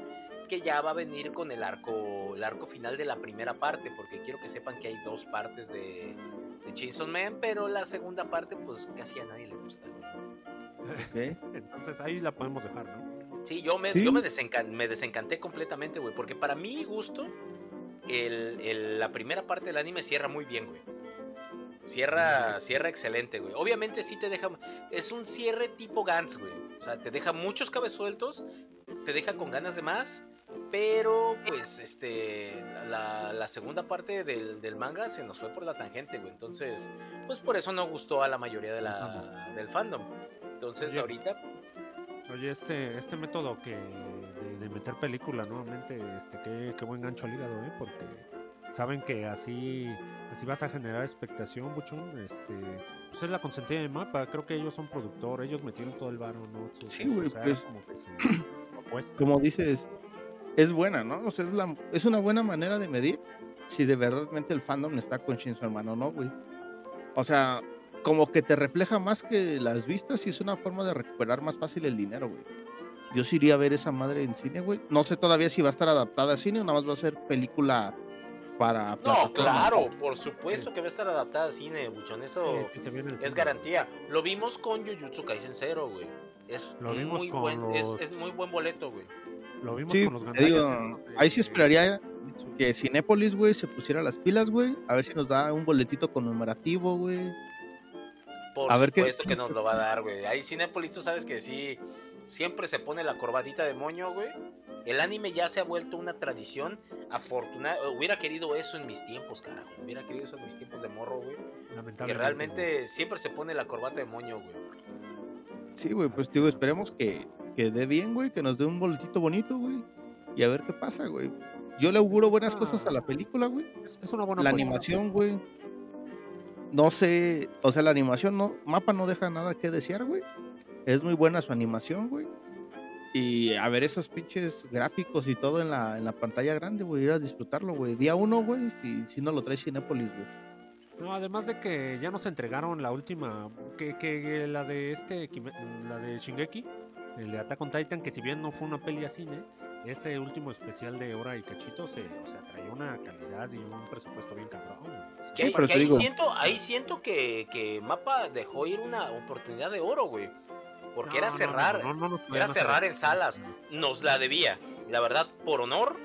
que ya va a venir con el arco, el arco final de la primera parte, porque quiero que sepan que hay dos partes de, de Chainsaw Man, pero la segunda parte pues casi a nadie le gusta. (laughs) Entonces ahí la podemos dejar, ¿no? Sí, yo me, Yo me, me desencanté completamente, güey, porque para mi gusto el, la primera parte del anime cierra muy bien, güey. Cierra, cierra excelente, güey. Obviamente sí te deja. Es un cierre tipo Gantz, güey. O sea, te deja muchos cabezueltos, te deja con ganas de más. Pero, pues, este. La, segunda parte del, manga se nos fue por la tangente, güey. Entonces, pues por eso no gustó a la mayoría de la, del fandom. Entonces, ahorita. Oye, este, este método que de, meter película nuevamente, este, qué, qué buen gancho al hígado, ¿eh? Porque saben que así, así vas a generar expectación, Buchón. Este, pues es la consentida de mapa. Creo que ellos son productor, ellos metieron todo el varo, ¿no? sí, güey, pues. Como, (clears throat) como dices, es buena, ¿no? O sea, es, la, es una buena manera de medir si de verdad el fandom está con Shinzo hermano, ¿no, güey? O sea, como que te refleja más que las vistas y es una forma de recuperar más fácil el dinero, güey. Yo sí iría a ver esa madre en cine, güey. No sé todavía si va a estar adaptada a cine o nada más va a ser película para. No, claro, por supuesto que va a estar adaptada a cine, buchón. Eso es garantía. Lo vimos con Jujutsu Kaisen Zero, güey. Es, muy buen, es, muy buen boleto, güey. Lo vimos con los te digo, Ahí sí esperaría que Cinépolis, güey, se pusiera las pilas, güey. A ver si nos da un boletito conmemorativo, güey. Por a supuesto que nos lo va a dar, güey. Ahí Cinépolis, tú sabes que sí siempre se pone la corbatita de moño, güey. El anime ya se ha vuelto una tradición afortunada. Hubiera querido eso en mis tiempos, carajo. Hubiera querido eso en mis tiempos de morro, güey. Que realmente siempre se pone la corbata de moño, güey. Sí, güey, pues digo, esperemos que, que dé bien, güey, que nos dé un boletito bonito, güey. Y a ver qué pasa, güey. Yo le auguro buenas cosas a la película, güey. Es, una buena La animación, güey. No sé, o sea, la animación no, mapa no deja nada que desear, güey. Es muy buena su animación, güey. y a ver esos pinches gráficos y todo en la, en la pantalla grande, güey, ir a disfrutarlo, güey. Día uno, güey, si, si no lo traes Cinépolis, güey. No, además de que ya nos entregaron la última, que, que la de este, la de Shingeki, el de Attack on Titan, que si bien no fue una peli a cine, ese último especial de hora y cachito, se, o sea, traía una calidad y un presupuesto bien cabrón. O sea, Que Sí, pero que te ahí, digo- siento, ahí siento que, que Mapa dejó ir una oportunidad de oro, güey. Porque no, era no, no, cerrar, no, no nos era cerrar en salas. Nos la debía. La verdad, por honor,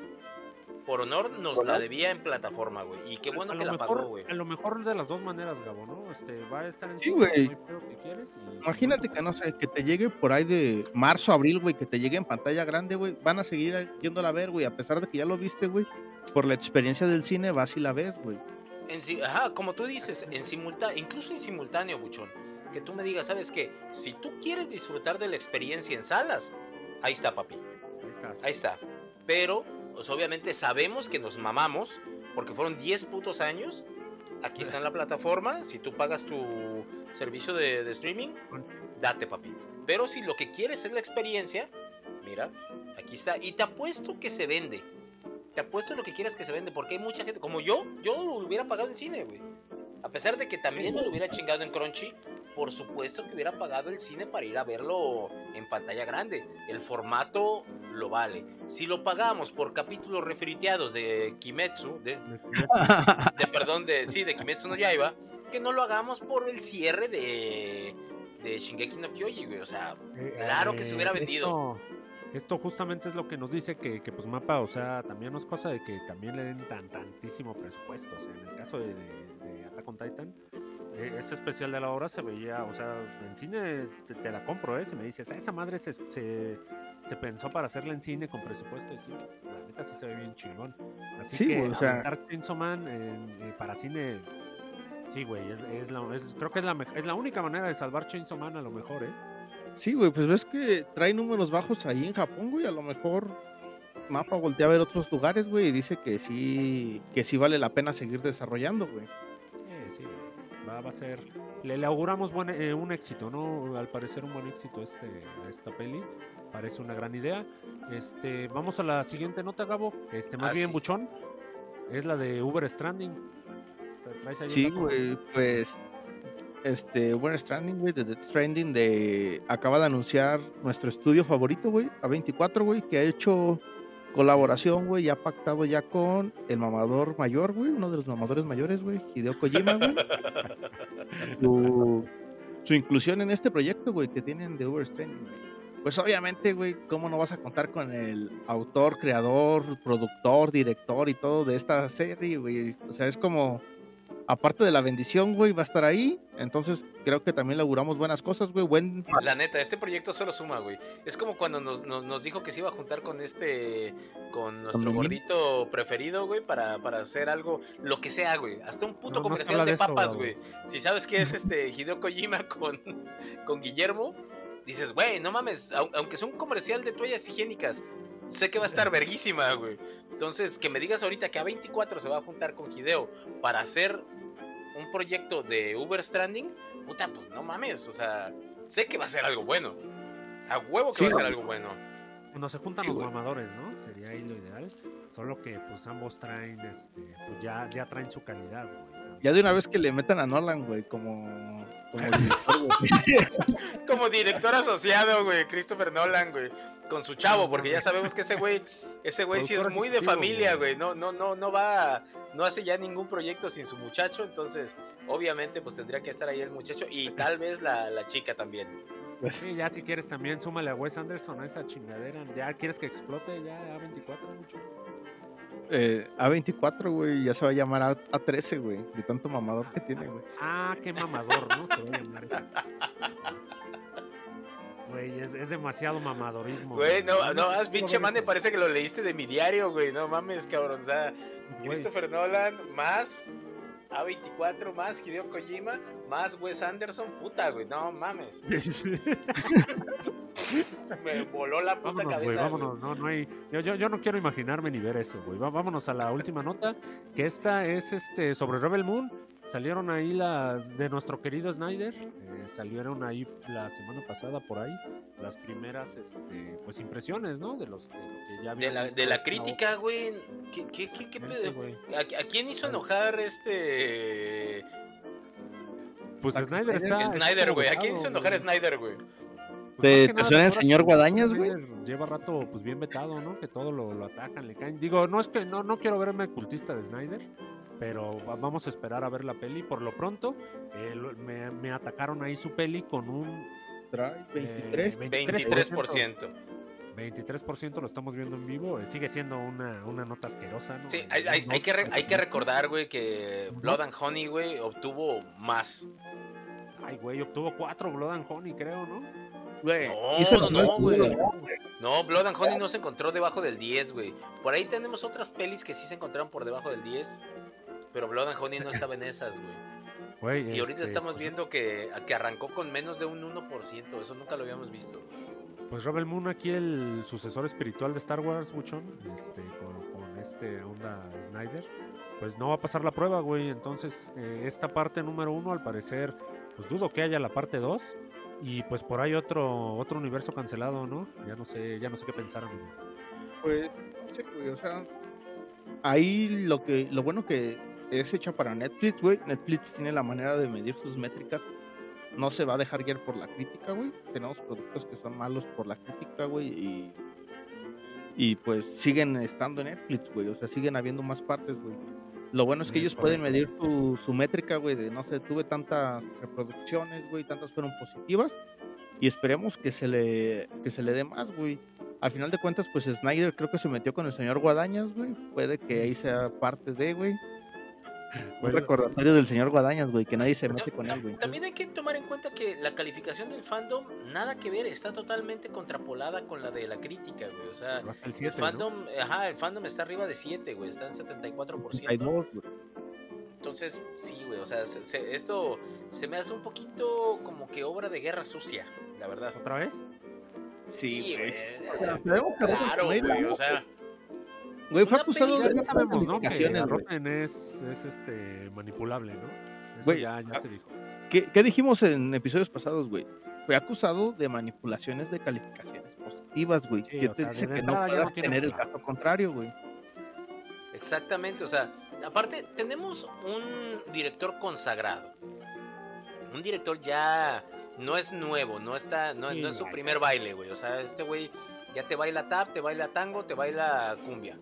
por honor nos la debía en plataforma, güey. Y qué bueno a que la mejor, pagó, güey. A lo mejor de las dos maneras, Gabo, ¿no? Este, va a estar en Sí, güey. Imagínate pues, que no sé, que te llegue por ahí de marzo, abril, güey, que te llegue en pantalla grande, güey. Van a seguir yéndola a ver, güey, a pesar de que ya lo viste, güey. Por la experiencia del cine, vas y la ves, güey. Ajá, como tú dices, en simultáneo, incluso en simultáneo, buchón. Que tú me digas, ¿sabes qué? Si tú quieres disfrutar de la experiencia en salas, ahí está, papi. Ahí estás. Ahí está. Pero, obviamente sabemos que nos mamamos, porque fueron 10 putos años. Aquí está en la plataforma. Si tú pagas tu servicio de, de streaming, date, papi. Pero si lo que quieres es la experiencia, mira, aquí está. Y te apuesto que se vende. Te apuesto lo que quieras que se vende, porque hay mucha gente, como yo, yo lo hubiera pagado en cine, güey. A pesar de que también me lo hubiera chingado en Crunchy, por supuesto que hubiera pagado el cine para ir a verlo en pantalla grande. El formato lo vale. Si lo pagamos por capítulos refriteados de Kimetsu, de, de (laughs) perdón, de sí, de Kimetsu no Yaiba, que no lo hagamos por el cierre de de Shingeki no Kyoji, güey, o sea, Eh, Claro que se hubiera vendido. Esto, esto justamente es lo que nos dice que, que, pues Mapa, o sea, también no es cosa de que también le den tan tantísimo presupuesto. O sea, en el caso de, de, de Attack on Titan, eh, ese especial de la hora se veía, o sea, en cine te, te la compro, ¿eh? Si me dices, "Ah, esa madre se, se, se pensó para hacerla en cine con presupuesto, y sí, la neta sí se ve bien chingón. Así Sí, que o sea- Man eh, para cine Sí, güey, es, es la, es- creo que es la, es la única manera de salvar Chainsaw Man a lo mejor, ¿eh? Sí, güey, pues ves que trae números bajos ahí en Japón, güey. A lo mejor Mapa voltea a ver otros lugares, güey, y dice que sí, que sí vale la pena seguir desarrollando, güey. Sí, sí, güey. Va, va a ser... Le, le auguramos buen, eh, un éxito, ¿no? Al parecer un buen éxito este, a esta peli. Parece una gran idea. Este, vamos a la siguiente nota, Gabo. Este, más Ah, bien, sí. Buchón. Es la de Uber Stranding. ¿Tra- ¿Traes ahí el Sí, güey, pues este Uber Stranding, güey, de Death Stranding de acaba de anunciar nuestro estudio favorito, güey, A24, güey, que ha hecho colaboración, güey, y ha pactado ya con el mamador mayor, güey, uno de los mamadores mayores, güey, Hideo Kojima, güey. (laughs) su, su inclusión en este proyecto, güey, que tienen de Uber Stranding, güey. Pues obviamente, güey, ¿cómo no vas a contar con el autor, creador, productor, director y todo de esta serie, güey? O sea, es como, aparte de la bendición, güey, va a estar ahí. Entonces, creo que también le auguramos buenas cosas, güey. Buen. La neta, este proyecto solo suma, güey. Es como cuando nos, nos, nos dijo que se iba a juntar con este, con nuestro gordito preferido, güey, para, para hacer algo, lo que sea, güey. Hasta un puto No, comercial de de eso, papas, güey. Si sabes que es (laughs) este Hideo Kojima con, con Guillermo, dices, güey, no mames, au- aunque sea un comercial de toallas higiénicas, sé que va a estar verguísima, güey. Entonces, que me digas ahorita que A24 se va a juntar con Hideo para hacer un proyecto de Uber Stranding, puta, pues no mames, o sea, sé que va a ser algo bueno. A huevo que Sí, va a ser algo bueno. Cuando se juntan Sí, los mamadores, ¿no? Sería ahí lo ideal. Solo que pues ambos traen, este, pues ya, ya traen su calidad, güey. Ya de una vez que le metan a Nolan, güey, como. Como director, güey. (laughs) Como director asociado, güey, Christopher Nolan, güey, con su chavo, porque ya sabemos que ese güey, ese güey sí es muy de familia, güey. güey. No, no, no, no va, no hace ya ningún proyecto sin su muchacho, entonces, obviamente, pues tendría que estar ahí el muchacho y tal vez la, la chica también. Sí, ya si quieres también súmale a Wes Anderson a esa chingadera. Ya quieres que explote ya A24 mucho. Eh, A24, güey, ya se va a llamar A- A13, güey, de tanto mamador que tiene, güey. Ah, qué mamador, ¿no? Se va a llamar Güey, es, es demasiado mamadorismo. Güey, no, no, haz pinche ver man, me eso. parece que lo leíste de mi diario, güey, no mames, cabrón, o sea, Christopher Nolan más A24 más Hideo Kojima más Wes Anderson, puta, güey, no mames. (laughs) Me voló la puta Vámonos, cabeza. güey. vámonos, no, no hay. Yo, yo, yo no quiero imaginarme ni ver eso, güey. Vámonos a la última nota, que esta es este sobre Rebel Moon. Salieron ahí las de nuestro querido Snyder. eh, salieron ahí la semana pasada por ahí las primeras este, pues impresiones, ¿no? De los de lo que ya De la, visto de la crítica, güey. ¿Qué, qué, qué, qué pedo? ¿A, a quién hizo enojar este. Pues Zack Snyder Snyder. está. Snyder, güey? ¿A quién vetado, hizo enojar a güey. Snyder, güey? Pues ¿Te- suena el señor Guadañas, güey? Snyder Lleva rato pues bien vetado, ¿no? Que todo lo, lo atacan, le caen. Digo, no es que no, no quiero verme cultista de Snyder, pero va- vamos a esperar a ver la peli. Por lo pronto, eh, me, me atacaron ahí su peli con un Trae eh, 23. 23%. 23% lo estamos viendo en vivo. eh, sigue siendo una, una nota asquerosa, ¿no? Sí, hay, hay- que, re- hay que recordar, güey, que. Blood and Honey, güey, obtuvo más. Ay, güey, obtuvo 4 Blood and Honey, creo, ¿no? Güey, No, no, no, güey. No, Blood and Honey no se encontró debajo del 10, güey. Por ahí tenemos otras pelis que sí se encontraron por debajo del 10. Pero Blood and Honey no estaba en esas, güey. Güey, Y ahorita este, estamos pues, viendo que, que arrancó con menos de un 1%. Eso nunca lo habíamos visto. Pues Rebel Moon aquí el sucesor espiritual de Star Wars, Buchón, este, con, este onda Snyder, pues no va a pasar la prueba, güey. Entonces, eh, esta parte número uno, al parecer, pues dudo que haya la parte 2. Y pues por ahí otro, otro universo cancelado, ¿no? Ya no sé, ya no sé qué pensar, amigo. Pues, sé, güey, o sea, ahí lo que, lo bueno que es hecha para Netflix, güey. Netflix tiene la manera de medir sus métricas. No se va a dejar guiar por la crítica, güey. Tenemos productos que son malos por la crítica, güey, y y pues siguen estando en Netflix, güey. O sea, siguen habiendo más partes, güey. Lo bueno es que ellos pueden medir su, su métrica, güey, de no sé, tuve tantas reproducciones, güey, tantas fueron positivas. Y esperemos que se le, que se le dé más, güey. Al final de cuentas, pues Snyder creo que se metió con el señor Guadañas, güey. Puede que ahí sea parte de, güey. Un Güey, recordatorio del señor Guadañas, güey, que nadie se mete con él, güey. También hay que tomar en cuenta que la calificación del fandom, nada que ver, está totalmente contrapolada con la de la crítica, güey. O sea, hasta el el 7, fandom, ajá, el fandom está arriba de 7, güey, está en 74%. Hay dos, güey. Entonces, sí, güey, o sea, se- se- esto se me hace un poquito como que obra de guerra sucia, la verdad. ¿Otra vez? Sí, güey. Sabemos que Claro, güey, o sea, Güey, fue acusado de ya sabemos, ¿no? Que. Rotten es, es este, manipulable, ¿no? Eso Güey, ya, ya ah, se dijo. ¿Qué, qué dijimos en episodios pasados, güey? Fue acusado de manipulaciones de calificaciones positivas, güey. Sí, que te sea, dice que no puedas tener el caso contrario, güey. Exactamente, o sea, aparte tenemos un director consagrado. Un director ya no es nuevo, no está no, Sí, no es su primer baile, güey. O sea, este güey ya te baila tap, te baila tango, te baila cumbia.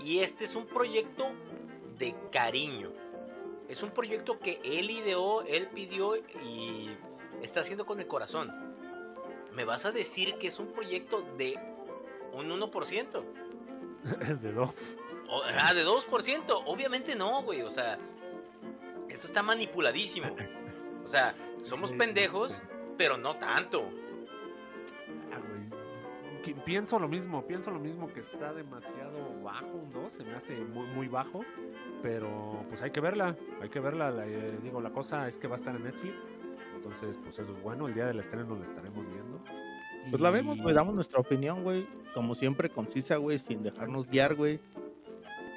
Y este es un proyecto de cariño. Es un proyecto que él ideó, él pidió y está haciendo con el corazón. ¿Me vas a decir que es un proyecto de un 1%? (laughs) de dos. O- ah, de 2%. Obviamente no, güey. O sea, esto está manipuladísimo. O sea, somos pendejos, pero no tanto. Que- Pienso lo mismo, pienso lo mismo que está demasiado bajo un 2, se me hace muy, muy bajo, pero pues hay que verla, hay que verla, la- eh, digo, la cosa es que va a estar en Netflix, entonces pues eso es bueno, el día del estreno la estaremos viendo. Pues la vemos, güey, damos nuestra opinión, güey. Como siempre, concisa, güey, sin dejarnos guiar, güey.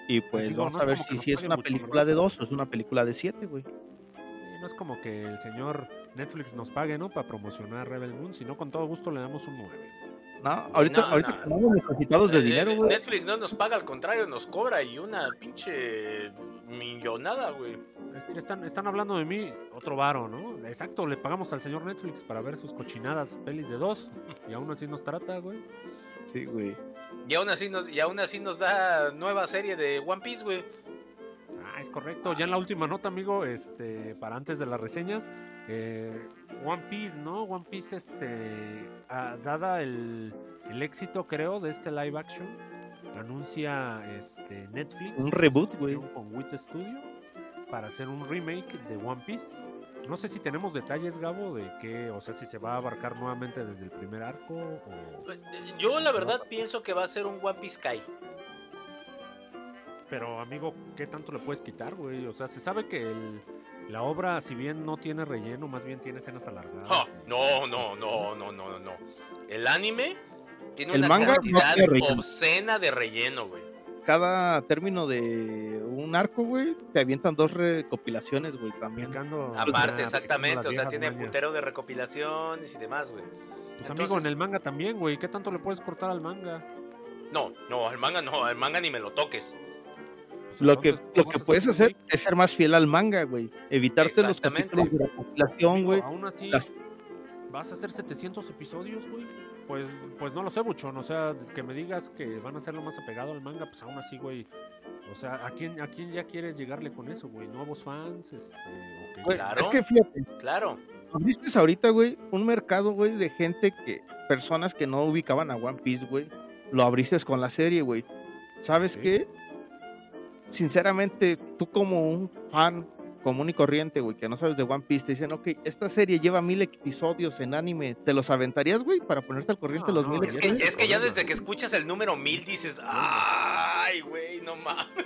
Y pues digo, vamos no a ver si, si es una película de dos o es una película de siete, güey. Sí, no es como que el señor Netflix nos pague, ¿no? Para promocionar Rebel Moon, sino con todo gusto le damos un 9. No, ahorita, no, ahorita no. estamos necesitados de Eh, dinero, eh, güey. Netflix no nos paga, al contrario, nos cobra y una pinche millonada, güey. Es decir, Están, están hablando de mí, otro varo, ¿no? Exacto, le pagamos al señor Netflix para ver sus cochinadas pelis de dos y aún así nos trata, güey. Sí, güey. Y aún así nos, y aún así nos da nueva serie de One Piece, güey. Es correcto. Ya en la última nota, amigo, este, para antes de las reseñas, eh, One Piece, ¿no? One Piece, este, ah, dada el, el éxito, creo, de este live action, anuncia este, Netflix. Un reboot, asociación güey. Con Wit Studio para hacer un remake de One Piece. No sé si tenemos detalles, Gabo, de qué, o sea, si se va a abarcar nuevamente desde el primer arco o... Yo la verdad pienso que va a ser un One Piece Kai. Pero amigo, ¿qué tanto le puedes quitar, güey? O sea, se sabe que el, la obra, si bien no tiene relleno, más bien tiene escenas alargadas. Ja, y- no, no, no, no, no, no. El anime tiene El una manga no cantidad tiene relleno. obscena de relleno, güey. Cada término de un arco, güey, te avientan dos recopilaciones, güey, también. aplicando- Aparte, exactamente, o sea, tiene mañas. putero de recopilaciones y demás, güey. Pues amigo, Entonces- en el manga también, güey. ¿Qué tanto le puedes cortar al manga? No, no, al manga no, al manga ni me lo toques. Pues Lo que, lo ¿cómo que puedes hacer, es ser más fiel al manga, güey. Evitarte los capítulos de recopilación, güey. Aún así, las- ¿vas a hacer 700 episodios, güey? Pues, pues no lo sé, Buchón. O sea, que me digas que van a hacerlo más apegado al manga, pues aún así, güey. O sea, ¿a quién, ¿a quién ya quieres llegarle con eso, güey? ¿Nuevos fans? Este? Güey, Claro. Es que fíjate, Claro. abriste ahorita, güey, un mercado, güey, de gente que, personas que no ubicaban a One Piece, güey, lo abriste con la serie, güey. ¿Sabes Sí. qué? Sinceramente, tú como un fan común y corriente, güey, que no sabes de One Piece, te dicen, ok, esta serie lleva mil episodios en anime, ¿te los aventarías, güey, para ponerte al corriente No, los mil Es que, es que ya desde que escuchas el número 1000 dices, ay, güey, no mames.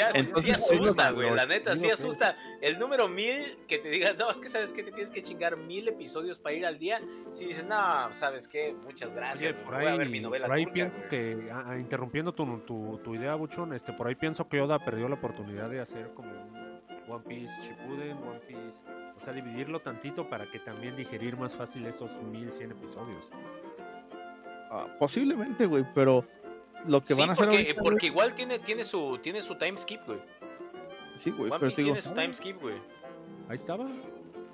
Ya, Entonces, sí asusta, güey, la neta, sí asusta. El número 1000, que te digas, no, es que sabes que te tienes que chingar mil episodios para ir al día. Si dices, no, ¿sabes qué? Muchas gracias, Oye, por voy a ver ahí, mi novela por ahí turca, pienso güey". que, ah, ah, interrumpiendo tu, tu, tu idea, Buchón, este, por ahí pienso que Oda perdió la oportunidad de hacer como un One Piece Shippuden, One Piece, o sea, dividirlo tantito para que también digerir más fácil esos 1100 episodios. Ah, posiblemente, güey, pero lo que Sí, van a hacer porque, ahorita, porque güey, igual tiene, tiene, su, tiene su time skip, güey. sí, güey, One pero Piece digo, tiene su time skip, güey. Ahí estaba.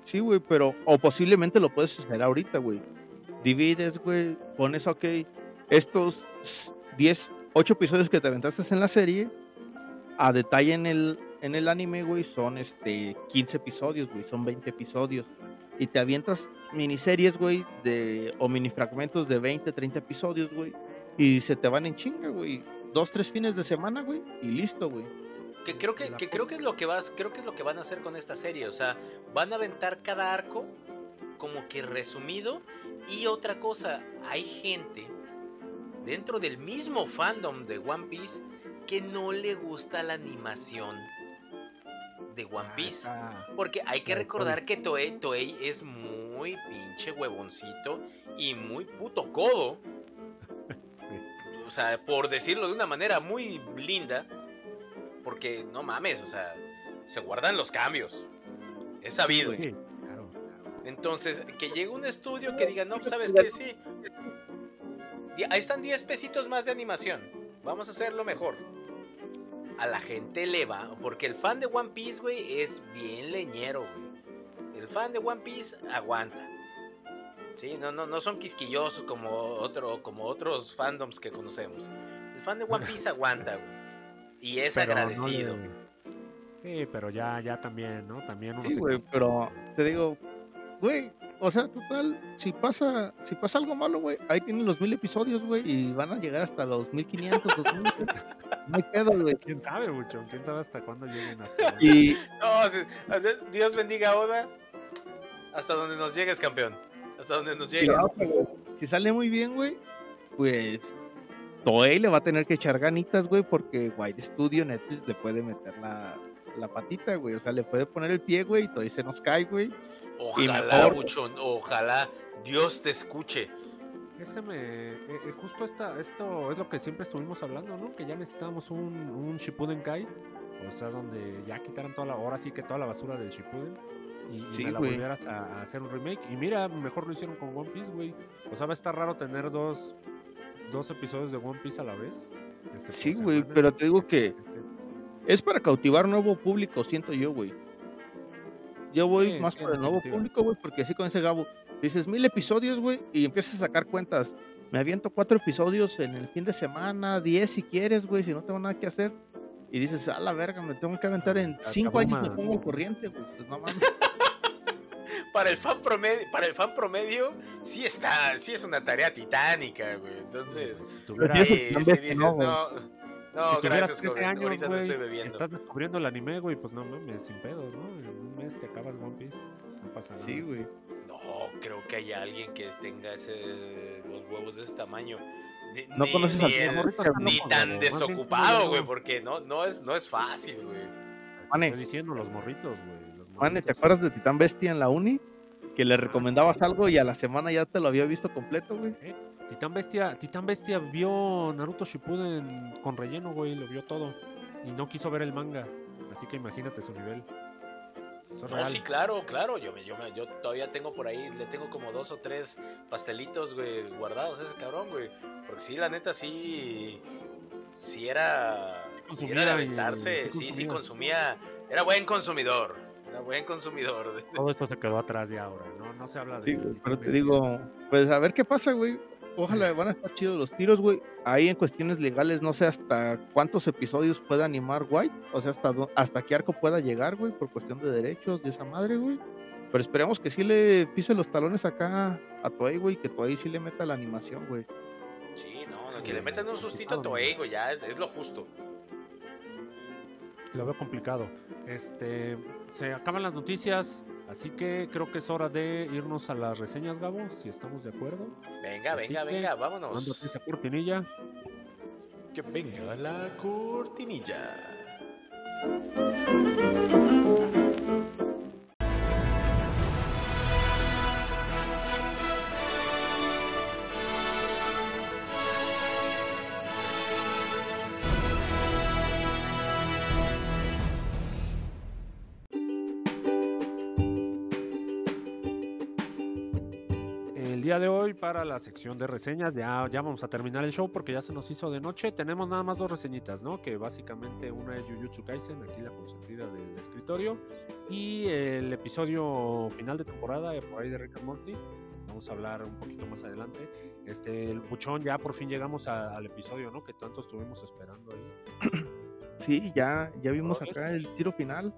Sí, güey, pero. O posiblemente lo puedes hacer ahorita, güey. Divides, güey. Pones, ok. Estos s- 10, 8 episodios que te aventaste en la serie. A detalle en el, en el anime, güey. Son este 15 episodios, güey. Son 20 episodios. Y te avientas miniseries, güey. De, o mini fragmentos de 20, 30 episodios, güey. Y se te van en chinga, güey. Dos, tres fines de semana, güey. Y listo, güey. Que creo que, que creo que es lo que vas, creo que es lo que van a hacer con esta serie. O sea, van a aventar cada arco como que resumido. Y otra cosa, hay gente dentro del mismo fandom de One Piece que no le gusta la animación de One Ah, Piece. Porque hay que recordar que Toei, Toei es muy pinche huevoncito y muy puto codo. O sea, por decirlo de una manera muy linda. Porque no mames, o sea, se guardan los cambios. Es sabido. Sí, claro. Entonces, que llegue un estudio que diga, no, pues, ¿sabes qué? Sí. Ahí están 10 pesitos más de animación. Vamos a hacerlo mejor. A la gente le va, porque el fan de One Piece, güey, es bien leñero, güey. El fan de One Piece aguanta. Sí, no, no, no son quisquillosos como, otro, como otros fandoms que conocemos. El fan de One (laughs) Piece aguanta, güey. Y es Pero no agradecido. le- Sí, pero ya, ya también, ¿no? También uno Sí, güey, pero te digo, güey, o sea, total, si pasa, si pasa algo malo, güey, ahí tienen los mil episodios, güey, y van a llegar hasta los 1500, 2000, güey. no hay pedo, güey. (laughs) ¿Quién sabe, Buchón? ¿Quién sabe hasta cuándo lleguen hasta... Y No, Dios bendiga a Oda. Hasta donde nos llegues, campeón. Hasta donde nos güey, si sale muy bien, güey, pues Toei le va a tener que echar ganitas, güey, porque White Studio Netflix le puede meter la, la patita, güey, o sea, le puede poner el pie, güey, y Toei se nos cae, güey. Ojalá, Buchón, ojalá Dios te escuche. Ese me... eh, eh, justo esta, esto es lo que siempre estuvimos hablando, ¿no? Que ya necesitábamos un, un Shippuden Kai. O sea, donde ya quitaran toda la... Ahora sí que toda la basura del Shippuden. Y, Sí, me la volvieras a, a hacer un remake. Y mira, mejor lo hicieron con One Piece, güey. O sea, va a estar raro tener dos, dos episodios de One Piece a la vez. este, Sí, güey, pero te digo que es para cautivar nuevo público, siento yo, güey. Yo voy Sí, más tiene por el nuevo sentido. público, güey, porque así con ese Gabo, dices mil episodios, güey, y empiezas a sacar cuentas. Me aviento cuatro episodios en el fin de semana, diez si quieres, güey, si no tengo nada que hacer. Y dices, a la verga, me tengo que aventar en cinco años, me pongo corriente, güey. Pues no mames. (laughs) Para el fan promedio, para el fan promedio, sí está, sí es una tarea titánica, güey. Entonces, si sí, sí dices, no, no, no, si tuvieras gracias, 13 joven. años, Ahorita no güey, estoy bebiendo. Estás descubriendo el anime, güey, pues no mames, sin pedos, ¿no? En un mes te acabas One Piece. No pasa nada. Sí, güey. No, creo que haya alguien que tenga ese, los huevos de ese tamaño. no conoces ni, al ni tan desocupado, güey, porque no, no, es, no es fácil, güey. Estoy diciendo los morritos, güey. Mane, ¿te acuerdas de Titán Bestia en la uni? Que le recomendabas algo y a la semana ya te lo había visto completo, güey. ¿Eh? Titán Bestia, Titán Bestia vio Naruto Shippuden con relleno, güey, lo vio todo. Y no quiso ver el manga. Así que imagínate su nivel. no, sí, claro, claro. Yo, yo, yo todavía tengo por ahí, le tengo como dos o tres pastelitos, güey, guardados ese cabrón, güey. Porque sí, la neta, sí. Sí era. Sí era de aventarse. Sí, sí, consumía. Era buen consumidor. Era buen consumidor. (laughs) Todo esto se quedó atrás de ahora, ¿no? No se habla de. Sí, pero te digo, pues a ver qué pasa, güey ojalá van a estar chidos los tiros, güey. Ahí en cuestiones legales, no sé hasta cuántos episodios pueda animar White, o sea, hasta, hasta qué arco pueda llegar, güey, por cuestión de derechos de esa madre, güey. Pero esperemos que sí le pise los talones acá a Toei, güey, que Toei sí le meta la animación, güey. Sí, no, que le metan un sustito a Toei, güey, ya es lo justo. Lo veo complicado. Este, se acaban las noticias. Así que creo que es hora de irnos a las reseñas, Gabo, si estamos de acuerdo. Venga, venga, venga, vámonos. Esa cortinilla. Que venga la cortinilla. Día de hoy para la sección de reseñas. Ya, ya vamos a terminar el show porque ya se nos hizo de noche. Tenemos nada más dos reseñitas, ¿no? Que básicamente una es Jujutsu Kaisen, aquí la consentida del escritorio. Y el episodio final de temporada, eh, por ahí de Rick and Morty. Vamos a hablar un poquito más adelante. Este, el buchón, ya por fin llegamos al episodio, ¿no? Que tanto estuvimos esperando ahí. (clears throat) Sí, ya, ya vimos acá el tiro final.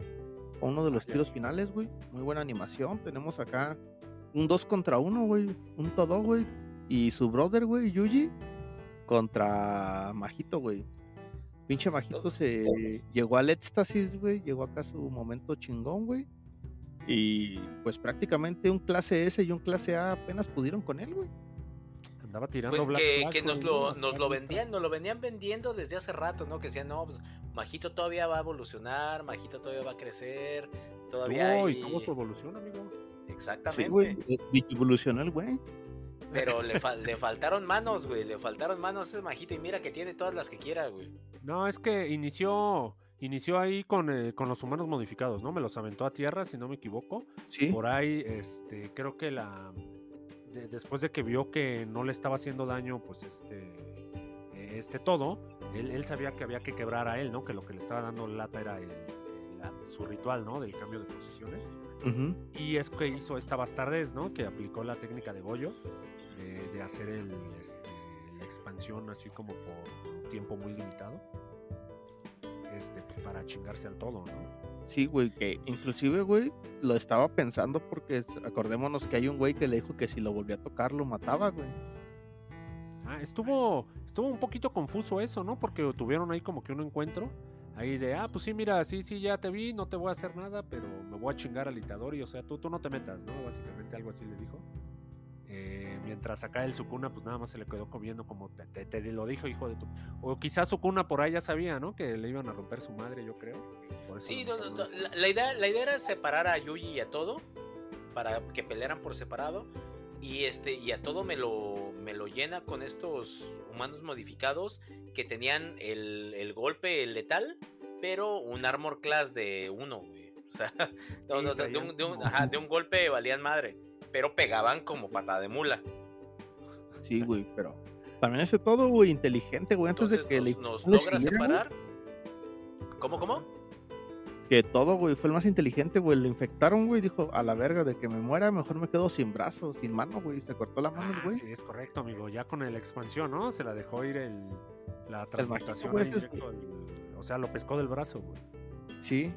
Uno de los tiros finales, güey. Muy buena animación. Tenemos acá un 2 contra 1, güey. Un todo, güey. Y su brother, güey, Yuji, contra Majito, güey. Pinche Majito se llegó al éxtasis, güey. Llegó acá a su momento chingón, güey. Y pues prácticamente un clase S y un clase A apenas pudieron con él, güey. Andaba tirando pues que, que nos lo, nos lo vendían, nos lo venían vendiendo desde hace rato, ¿no? Que decían, no, pues Majito todavía va a evolucionar, Majito todavía va a crecer, todavía. No, ¿y cómo su evolución, amigo? Exactamente. Sí, evolucionó el güey. Pero le, le, faltaron manos, güey. Le faltaron manos a ese majito. Y mira que tiene todas las que quiera, güey. No, es que inició. Inició ahí con, eh, con, los humanos modificados, ¿no? Me los aventó a tierra, si no me equivoco. Sí. Por ahí, este, creo que la. después de que vio que no le estaba haciendo daño, pues este. Este todo, él, él, sabía que había que quebrar a él, ¿no? Que lo que le estaba dando lata era el, su ritual, ¿no? Del cambio de posiciones. Y es que hizo esta bastardez, ¿no? Que aplicó la técnica de Goyo, de, hacer el, este, la expansión así como por un tiempo muy limitado. Este, pues para chingarse al todo, ¿no? Sí, güey, que inclusive, güey, lo estaba pensando porque acordémonos que hay un güey que le dijo que si lo volvía a tocar lo mataba, güey. Ah, estuvo, estuvo un poquito confuso eso, ¿no? Porque tuvieron ahí como que un encuentro Ahí de, ah, pues sí, mira, sí, sí, ya te vi, no te voy a hacer nada, pero me voy a chingar al Itadori, o sea, tú, tú no te metas, ¿no? Básicamente algo así le dijo. Eh, mientras acá el Sukuna, pues nada más se le quedó comiendo como te, te, lo dijo, hijo de tu. O quizás Sukuna por ahí ya sabía, ¿no? Que le iban a romper su madre, yo creo. sí, la, idea, la idea era separar a Yuji y a todo, para que pelearan por separado. Y este, y a todo me lo, me lo llena con estos humanos modificados que tenían el, el golpe letal, pero un armor class de uno, güey. O sea, de, un, golpe valían madre, pero pegaban como patada de mula. Sí, güey, pero también ese todo, güey, inteligente, güey, antes de que nos, le, logra separar. ¿Cómo, cómo? Que todo, güey, fue el más inteligente, güey. Lo infectaron, güy, Dijo, a la verga, de que me muera, mejor me quedo sin brazo, sin mano, güey. Se cortó la mano, ah, güey. sí, es correcto, amigo. Ya con la expansión, ¿no? Se la dejó ir el, la transmutación. o sea, lo pescó del brazo, güey. Sí.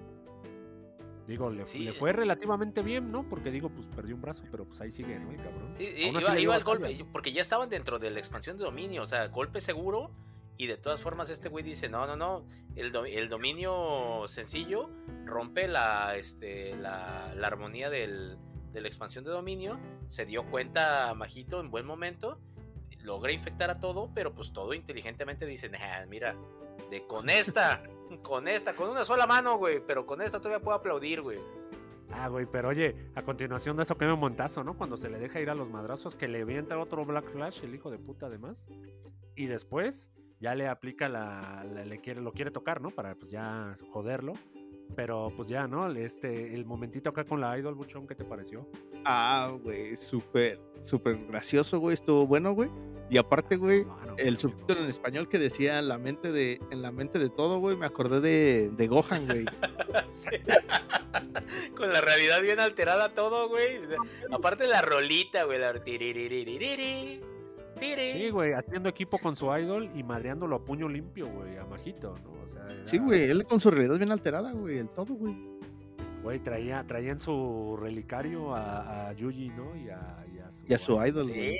Digo, le, fue relativamente bien, ¿no? Porque digo, pues perdió un brazo, pero pues ahí sigue, ¿no? El cabrón. Sí, iba, iba al golpe, porque ya estaban dentro de la expansión de dominio, o sea, golpe seguro y de todas formas este güey dice, no, no, no, el, el dominio sencillo rompe la, este, la, la armonía del, de la expansión de dominio. Se dio cuenta Majito en buen momento. logra infectar a todo, pero pues todo inteligentemente dicen, ah, mira, de con esta, (laughs) con esta, con una sola mano, güey, pero con esta todavía puedo aplaudir, güey. Ah, güey, pero oye, a continuación de eso que me montazo, ¿no? Cuando se le deja ir a los madrazos, que le voy a entrar otro Black Flash, el hijo de puta además. Y después ya le aplica la, le quiere, lo quiere tocar, ¿no? Para pues ya joderlo. Pero pues ya, ¿no? Este, el momentito acá con la Idol Buchón, ¿qué te pareció? Ah, güey, súper, súper gracioso, güey, estuvo bueno, güey. Y aparte, güey, el subtítulo en español que decía en la mente de, en la mente de todo, güey, me acordé de, de Gohan, güey. (laughs) (laughs) Con la realidad bien alterada todo, güey. (laughs) Aparte la rolita, güey, la Sí, güey, haciendo equipo con su idol y madreándolo a puño limpio, güey, a Majito, ¿no? O sea, Sí, güey, él con su realidad bien alterada, güey, el todo, güey. Güey, traía, traía en su relicario a, a Yuji, ¿no? Y a, y a su, idol, güey. Sí,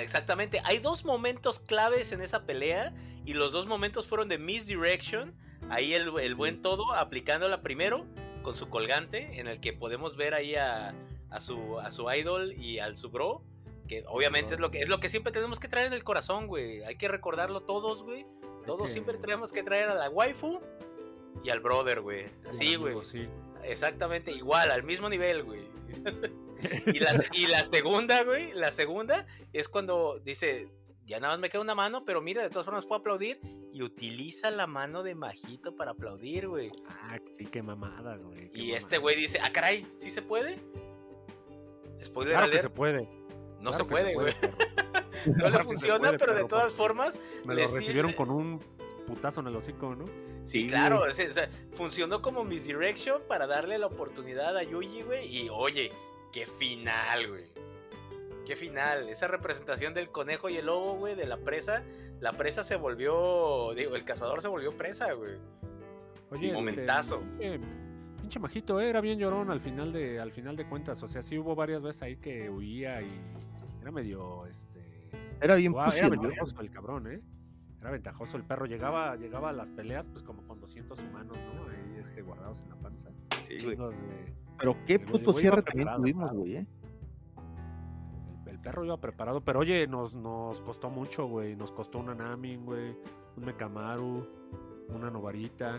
exactamente. Hay dos momentos claves en esa pelea y los dos momentos fueron de misdirection. Ahí el, el buen todo aplicándola primero con su colgante, en el que podemos ver ahí a, a, su, a su idol y al su bro que obviamente es lo que, es lo que siempre tenemos que traer en el corazón, güey. Hay que recordarlo todos, güey. Todos siempre tenemos que traer a la waifu y al brother, güey. Así, güey. Exactamente, igual, al mismo nivel, güey. (laughs) y, la, y la segunda, güey, la segunda es cuando dice, ya nada más me queda una mano, pero mira, de todas formas puedo aplaudir. Y utiliza la mano de Majito para aplaudir, güey. Ah, sí, qué mamada, güey. y este güey dice, ah, caray, ¿sí se puede? Spoiler claro que se puede. No se puede, güey. (laughs) no (laughs) le funciona, pero de todas formas. Me lo recibieron con un putazo en el hocico, ¿no? Sí, claro. O sea, funcionó como misdirection para darle la oportunidad a Yuji, güey. Y oye, qué final, güey. Qué final. Esa representación del conejo y el lobo, güey, de la presa. La presa se volvió. Digo, el cazador se volvió presa, güey. Oye, este, momentazo. pinche majito, eh, era bien llorón al final de, al final de cuentas. O sea, sí hubo varias veces ahí que huía y era medio, este... Era bien Era ventajoso el cabrón, ¿eh? Era ventajoso. El perro llegaba, llegaba a las peleas pues como con 200 humanos, ¿no? Ahí este, guardados en la panza. Sí, güey. Pero qué puto cierre también tuvimos, güey, ¿eh? El, perro iba preparado, pero oye, nos, nos costó mucho, güey. Nos costó una Namin, güey. Un Mekamaru, una Novarita.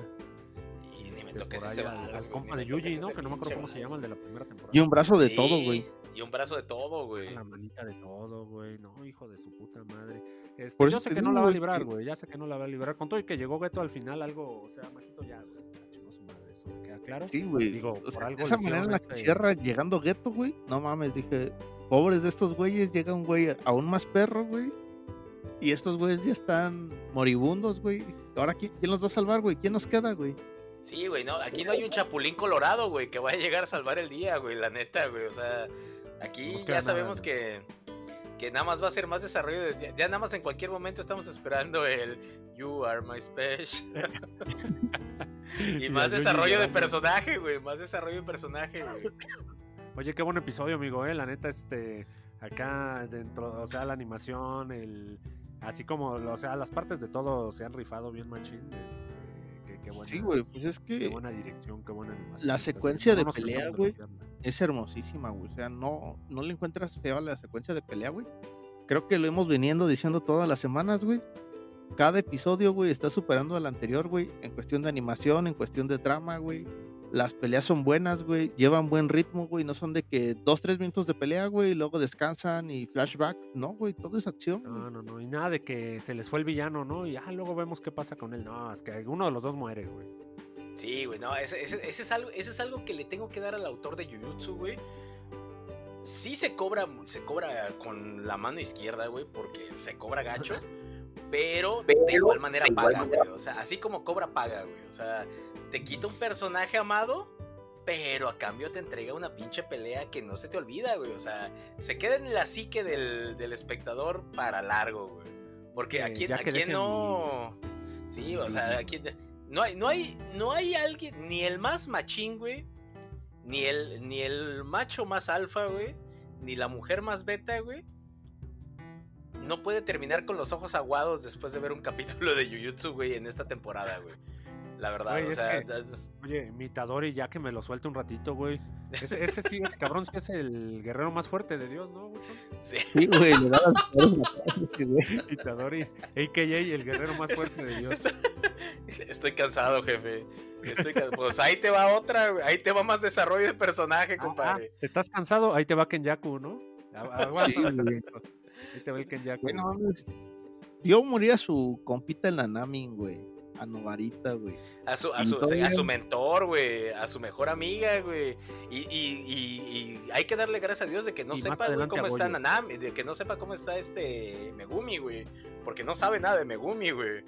Y este, toques ese al, compa de Yuji, ¿no? Que no me acuerdo cómo se llama, el de la primera temporada. Y un brazo de todo, güey. Y un brazo de todo, güey. La manita de todo, güey. No, hijo de su puta madre. Este, yo sé que no la va a librar, güey. Ya sé que no la va a librar. Con todo y que llegó Geto al final, algo, o sea, Majito ya, chingó su madre. Eso me queda claro. Sí, güey. Digo, esa manera en la que cierra llegando Geto, güey. No mames, dije, pobres de estos güeyes, llega un güey aún más perro, güey. Y estos güeyes ya están moribundos, güey. Ahora, ¿quién, ¿quién los va a salvar, güey? ¿Quién nos queda, güey? Sí, güey, no, aquí no hay un chapulín colorado, güey, que vaya a llegar a salvar el día, güey, la neta, güey, o sea, Aquí ya sabemos que, que nada más va a ser más desarrollo. De, ya, nada más en cualquier momento estamos esperando el You are my special. (laughs) y más desarrollo de personaje, güey. Más desarrollo de personaje, güey. Oye, qué buen episodio, amigo, eh. La neta, este. Acá dentro, o sea, la animación, el. Así como, o sea, las partes de todo se han rifado bien machín. Este, sí, güey, pues es que. Qué buena dirección, qué buena animación. La secuencia de pelea, güey, es hermosísima, güey. O sea, no, no le encuentras feo a la secuencia de pelea, güey. Creo que lo hemos veniendo diciendo todas las semanas, güey. Cada episodio, güey, está superando al anterior, güey. En cuestión de animación, en cuestión de trama, güey. Las peleas son buenas, güey. Llevan buen ritmo, güey. No son de que dos, tres minutos de pelea, güey. Y luego descansan y flashback. No, güey. Todo es acción. No, no, no. Y nada de que se les fue el villano, ¿no? Y ah, luego vemos qué pasa con él. No, es que uno de los dos muere, güey. Sí, güey. No, ese, es algo, ese es algo que le tengo que dar al autor de Jujutsu, güey. Sí se cobra, se cobra con la mano izquierda, güey. Porque se cobra gacho. (laughs) pero, de igual manera paga, güey. O sea, así como cobra, paga, güey. O sea te quita un personaje amado, pero a cambio te entrega una pinche pelea que no se te olvida, güey. O sea, se queda en la psique del, espectador para largo, güey. Porque aquí, aquí no. Sí, o sea, aquí no hay, no hay, no hay alguien, ni el más machín, güey. Ni el, ni el macho más alfa, güey. Ni la mujer más beta, güey. No puede terminar con los ojos aguados después de ver un capítulo de Jujutsu, güey, en esta temporada, güey. La verdad, Güey, o es sea, Oye, mi Itadori, ya que me lo suelte un ratito, güey. Ese, ese sí, ese cabrón sí es el guerrero más fuerte de Dios, ¿no, Buchón? sí. Sí, güey, le da las flores en la cara, güey. Itadori, a.k.a. el guerrero más fuerte de Dios. Estoy cansado, jefe. Estoy can- Pues ahí te va otra, güey. ahí te va más desarrollo de personaje, Ah, compadre. ¿Estás cansado? Ahí te va Kenyaku, ¿no? Aguanta, Sí, güey. Ahí te va el Kenyaku. Güey, no mames. Yo moría a su compita en la Namin, güey. A Novarita, güey. A su, a su, todavía- a su mentor, güey. A su mejor amiga, güey. Y, y, y, y hay que darle gracias a Dios de que no sepa, güey, adelante cómo está. Nanami, de que no sepa cómo está este Megumi, güey. Porque no sabe nada de Megumi, güey.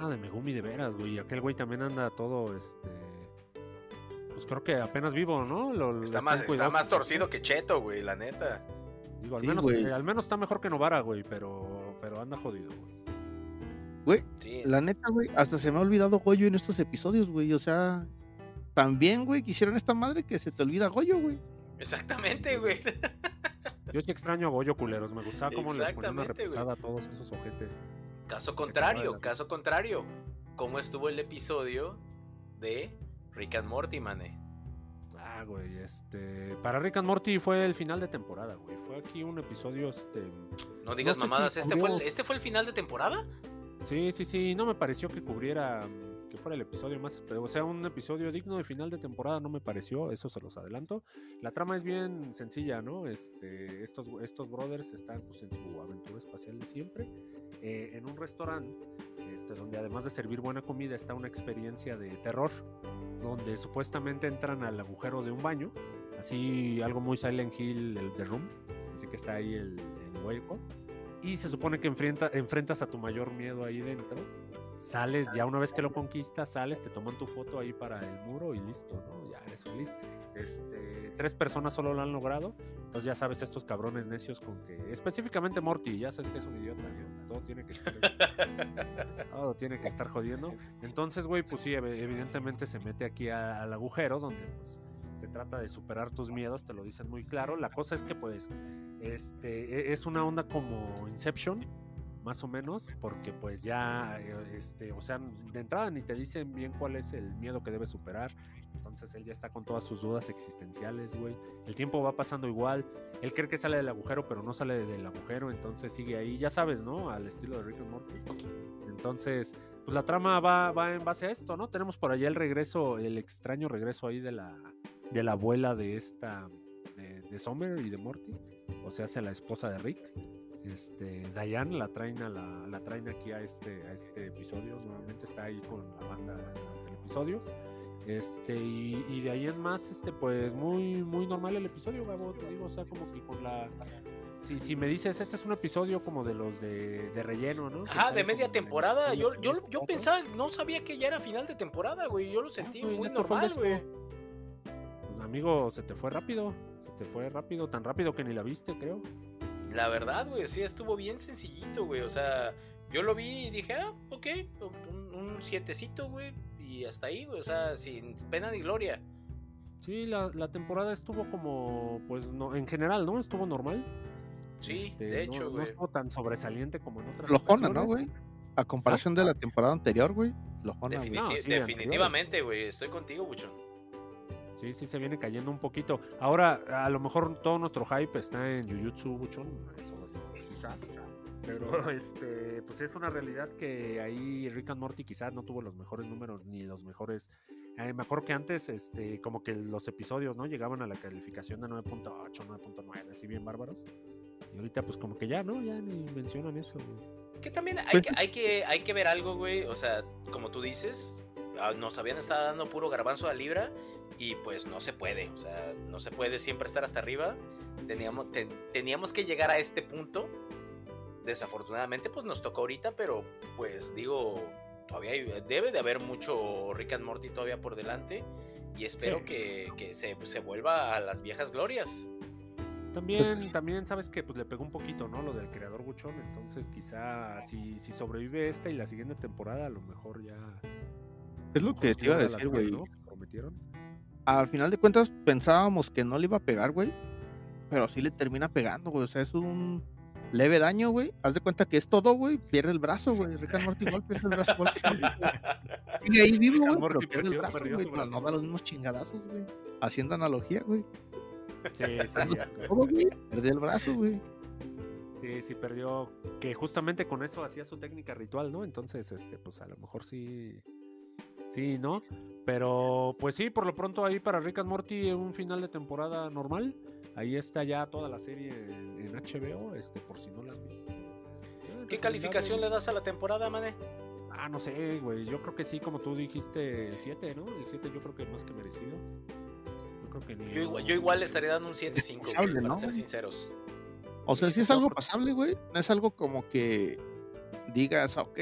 Ah, de Megumi de veras, güey. Aquel güey también anda todo, este... Pues creo que apenas vivo, ¿no? Lo- lo Está más, está más torcido que Cheto, güey, la neta. Digo, al, Sí, menos, eh, al menos está mejor que Novara, güey, pero, pero anda jodido, güey. Güey, Sí. la neta, güey, hasta se me ha olvidado Goyo en estos episodios, güey. O sea, también, güey, quisieron esta madre que se te olvida Goyo, güey. Exactamente, güey. Yo sí extraño a Goyo, culeros. Me gustaba cómo les ponía una reposada a todos esos ojetes. Caso contrario, caso contrario. ¿Cómo estuvo el episodio de Rick and Morty, mané? Ah, güey, este... Para Rick and Morty fue el final de temporada, güey. Fue aquí un episodio, este... No digas sé si mamadas, ¿este, fue el, ¿este fue el final de temporada? Sí, sí, sí, no me pareció que cubriera, mm, que fuera el episodio más, o sea, un episodio digno de final de temporada no me pareció, eso se los adelanto. La trama es bien sencilla, ¿no? Este, estos, estos brothers están pues, en su aventura espacial de siempre, eh, en un restaurante, este, donde además de servir buena comida está una experiencia de terror, donde supuestamente entran al agujero de un baño, así algo muy Silent Hill, el The Room, así que está ahí el, el hueco y se supone que enfrenta, enfrentas a tu mayor miedo ahí dentro. Sales, ya una vez que lo conquistas, sales, te toman tu foto ahí para el muro y listo, ¿no? Ya eres feliz. Este, tres personas solo lo han logrado. Entonces ya sabes, estos cabrones necios con que. Específicamente Morty, ya sabes que es un idiota, ¿no? Todo tiene que estar. (laughs) todo tiene que estar jodiendo. Entonces, güey, pues sí, ev- evidentemente se mete aquí a- al agujero donde pues se trata de superar tus miedos, te lo dicen muy claro. La cosa es que pues este e- es una onda como Inception, más o menos, porque pues ya eh, este, o sea, de entrada ni te dicen bien cuál es el miedo que debes superar. Entonces él ya está con todas sus dudas existenciales, güey. El tiempo va pasando igual. Él cree que sale del agujero, pero no sale del agujero, entonces sigue ahí, ya sabes, ¿no? Al estilo de Rick and Morty. Entonces, pues la trama va, va en base a esto, ¿no? Tenemos por allá el regreso, el extraño regreso ahí de la, de la abuela de esta, de, de Summer y de Morty, o sea, hace la esposa de Rick. Este, Diane la traen, a la, la traen aquí a este, a este episodio, nuevamente está ahí con la banda durante el episodio. Este, y, y de ahí en más, este, pues muy, muy normal el episodio, Gabo, te digo, o sea, como que con la. Si, si me dices, este es un episodio como de los de, de relleno, ¿no? Ajá, de media temporada. Yo, yo, yo pensaba, no sabía que ya era final de temporada, güey. Yo lo sentí güey, muy el normal, güey. Amigo, se te fue rápido. Se te fue rápido, tan rápido que ni la viste, creo. La verdad, güey, sí estuvo bien sencillito, güey. O sea, yo lo vi y dije, ah, ok, un, un sietecito, güey. Y hasta ahí, güey. O sea, sin pena ni gloria. Sí, la, la temporada estuvo como, pues, no, en general, ¿no? Estuvo normal. Sí, Este, de no- hecho, no, güey. estuvo tan sobresaliente como en otras Flojona, ¿no, güey? A comparación de la temporada anterior, güey. Definiti- No, sí, definitivamente, güey. Estoy contigo, Buchón. Sí, sí, se viene cayendo un poquito. Ahora, a lo mejor todo nuestro hype está en Jujutsu, Buchon. Eso, quizá. Pero, (laughs) este, pues es una realidad que ahí Rick and Morty quizás no tuvo los mejores números ni los mejores. eh, me acuerdo que antes, este, como que los episodios, ¿no? Llegaban a la calificación de 9.8, 9.9, así bien bárbaros. Y ahorita, pues como que ya, ¿no? Ya ni mencionan eso. güey. Que también hay Pues- que, hay que, hay que ver algo, güey. O sea, como tú dices, ah, nos habían estado dando puro garbanzo a libra y pues no se puede. O sea, no se puede siempre estar hasta arriba. Teníamos, ten- teníamos que llegar a este punto. Desafortunadamente, pues nos tocó ahorita, pero pues digo, todavía hay- debe de haber mucho Rick and Morty todavía por delante. Y espero Sí. que, que se, se vuelva a las viejas glorias. También, Pues- también sabes que pues le pegó un poquito, ¿no? Lo del creador Buchón. Entonces, quizá si, si sobrevive esta y la siguiente temporada, a lo mejor ya. Es lo que te iba a decir, güey. ¿no? Que prometieron. Al final de cuentas pensábamos que no le iba a pegar, güey. Pero sí le termina pegando, güey. O sea, es un leve daño, güey. Haz de cuenta que es todo, güey. Pierde el brazo, güey. Rick and Morty igual pierde el brazo. Sigue ahí vivo, güey, pero pierde el brazo, güey. No, no da los mismos chingadazos, güey. Haciendo analogía, güey. Sí, sí. Todo, güey. Pierde el brazo, güey. Sí, sí, perdió. Que justamente con eso hacía su técnica ritual, ¿no? Entonces, este, pues a lo mejor sí. Sí, ¿no? Pero, pues sí, por lo pronto ahí para Rick and Morty un final de temporada normal. Ahí está ya toda la serie en, HBO, este, por si no la han visto. ¿Qué calificación le das a la temporada, mané? Ah, no sé, güey. Yo creo que sí, como tú dijiste, el 7, ¿no? El 7 yo creo que más que merecido. Yo creo que ni Yo igual, yo igual le estaría dando un 7-5, pasable, güey, para ¿no? ser sinceros. O sea, Sí, sí es algo pasable, güey. No es algo como que digas, ok,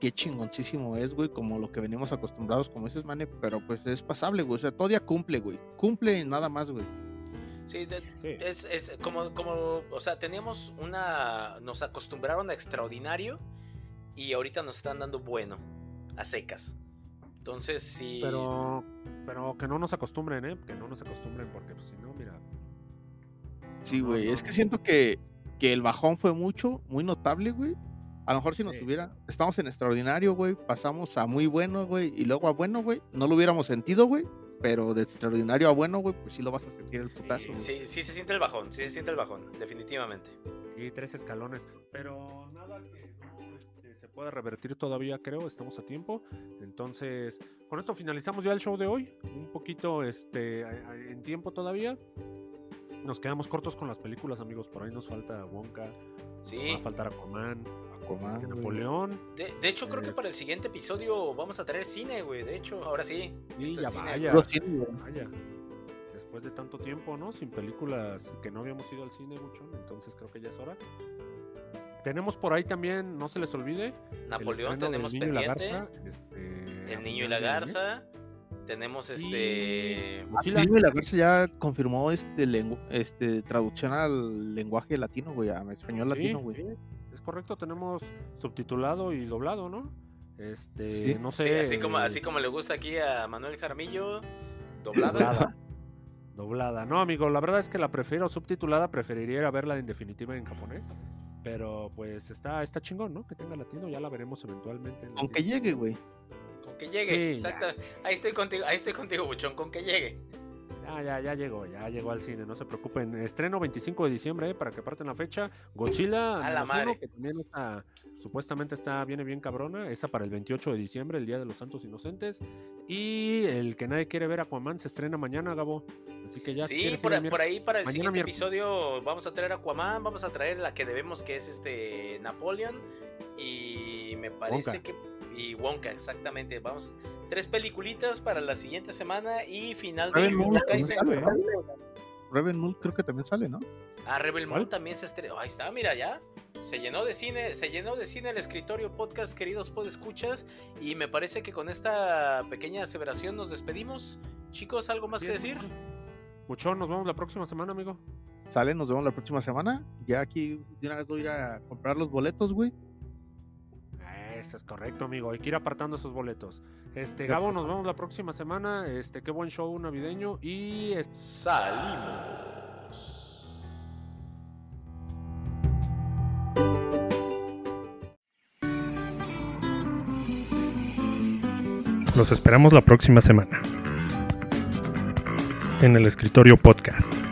qué chingoncísimo es, güey, como lo que venimos acostumbrados, como dices, Mane, pero pues es pasable, güey. O sea, todavía cumple, güey. Cumple nada más, güey. Sí, de- Sí. es, es como, como, o sea, teníamos una, nos acostumbraron a extraordinario y ahorita nos están dando bueno, a secas. Entonces, sí. Pero, pero que no nos acostumbren, ¿eh? Que no nos acostumbren, porque pues, si no, mira. Sí, güey. no, es que siento que, que el bajón fue mucho, muy notable, güey. A lo mejor si nos Sí. hubiera, estamos en extraordinario, güey, pasamos a muy bueno, güey, y luego a bueno, güey, no lo hubiéramos sentido, güey, pero de extraordinario a bueno, güey, pues sí lo vas a sentir el putazo. Sí, sí, sí se siente el bajón, sí se siente el bajón, definitivamente. Y tres escalones. Pero nada que no este, se pueda revertir todavía, creo. Estamos a tiempo. Entonces, con esto finalizamos ya el show de hoy. Un poquito este, en tiempo todavía. Nos quedamos cortos con las películas, amigos. Por ahí nos falta Wonka. Nos Sí. va a faltar Aquaman. Aquaman, este. Napoleón. De, de hecho, creo que Eh. para el siguiente episodio vamos a traer cine, güey. De hecho, ahora sí. Y esto ya es cine. vaya. Después de tanto tiempo, ¿no? Sin películas que no habíamos ido al cine mucho. Entonces creo que ya es hora. Tenemos por ahí también, no se les olvide. el Napoleón tenemos Niño y la. Garza, este, El niño y la garza. Tenemos Y este. Godzilla. Niño y la Garza ya confirmó este, lengu- este traducción al lenguaje latino, güey, a español Sí, latino, güey. sí, correcto, tenemos subtitulado y doblado, ¿no? Este, Sí. no Sí, sé. así como, así como le gusta aquí a Manuel Jaramillo. Doblada. doblada. doblada. No, amigo, la verdad es que la prefiero subtitulada, preferiría ir a verla en definitiva en japonés. Pero pues está, está chingón, ¿no? Que tenga latino, ya la veremos eventualmente. en Con que llegue, güey. Con que llegue. Sí, exacto. Ahí estoy contigo, ahí estoy contigo, Buchón. Con que llegue. Ya, ya, ya llegó, ya llegó al cine, no se preocupen. Estreno 25 de diciembre, eh, para que aparten la fecha. Godzilla, A la uno, que también está, supuestamente está, viene bien cabrona. Esa para el 28 de diciembre, el Día de los Santos Inocentes. Y el que nadie quiere ver, Aquaman, se estrena mañana, Gabo. Así que ya si sí, quieres por, por ahí para el mañana siguiente miércoles. episodio vamos a traer Aquaman, vamos a traer la que debemos que es este Napoleon y me parece Wonka. que y Wonka exactamente. Vamos tres peliculitas para la siguiente semana y final de Rebel Moon sale, ¿no? Rebel Moon creo que también sale, ¿no? Ah, Rebel Moon también se estrenó. Ahí está, mira ya. Se llenó de cine, se llenó de cine el escritorio podcast, queridos podescuchas, y me parece que con esta pequeña aseveración nos despedimos. Chicos, ¿algo más que decir? Muchón, nos vemos la próxima semana, amigo. Sale, nos vemos la próxima semana. Ya aquí de una vez voy a ir a comprar los boletos, güey. Eso es correcto, amigo. Hay que ir apartando esos boletos. Este, Gabo, nos vemos la próxima semana. Este, qué buen show navideño. Y Salimos. Los esperamos la próxima semana. En el escritorio podcast.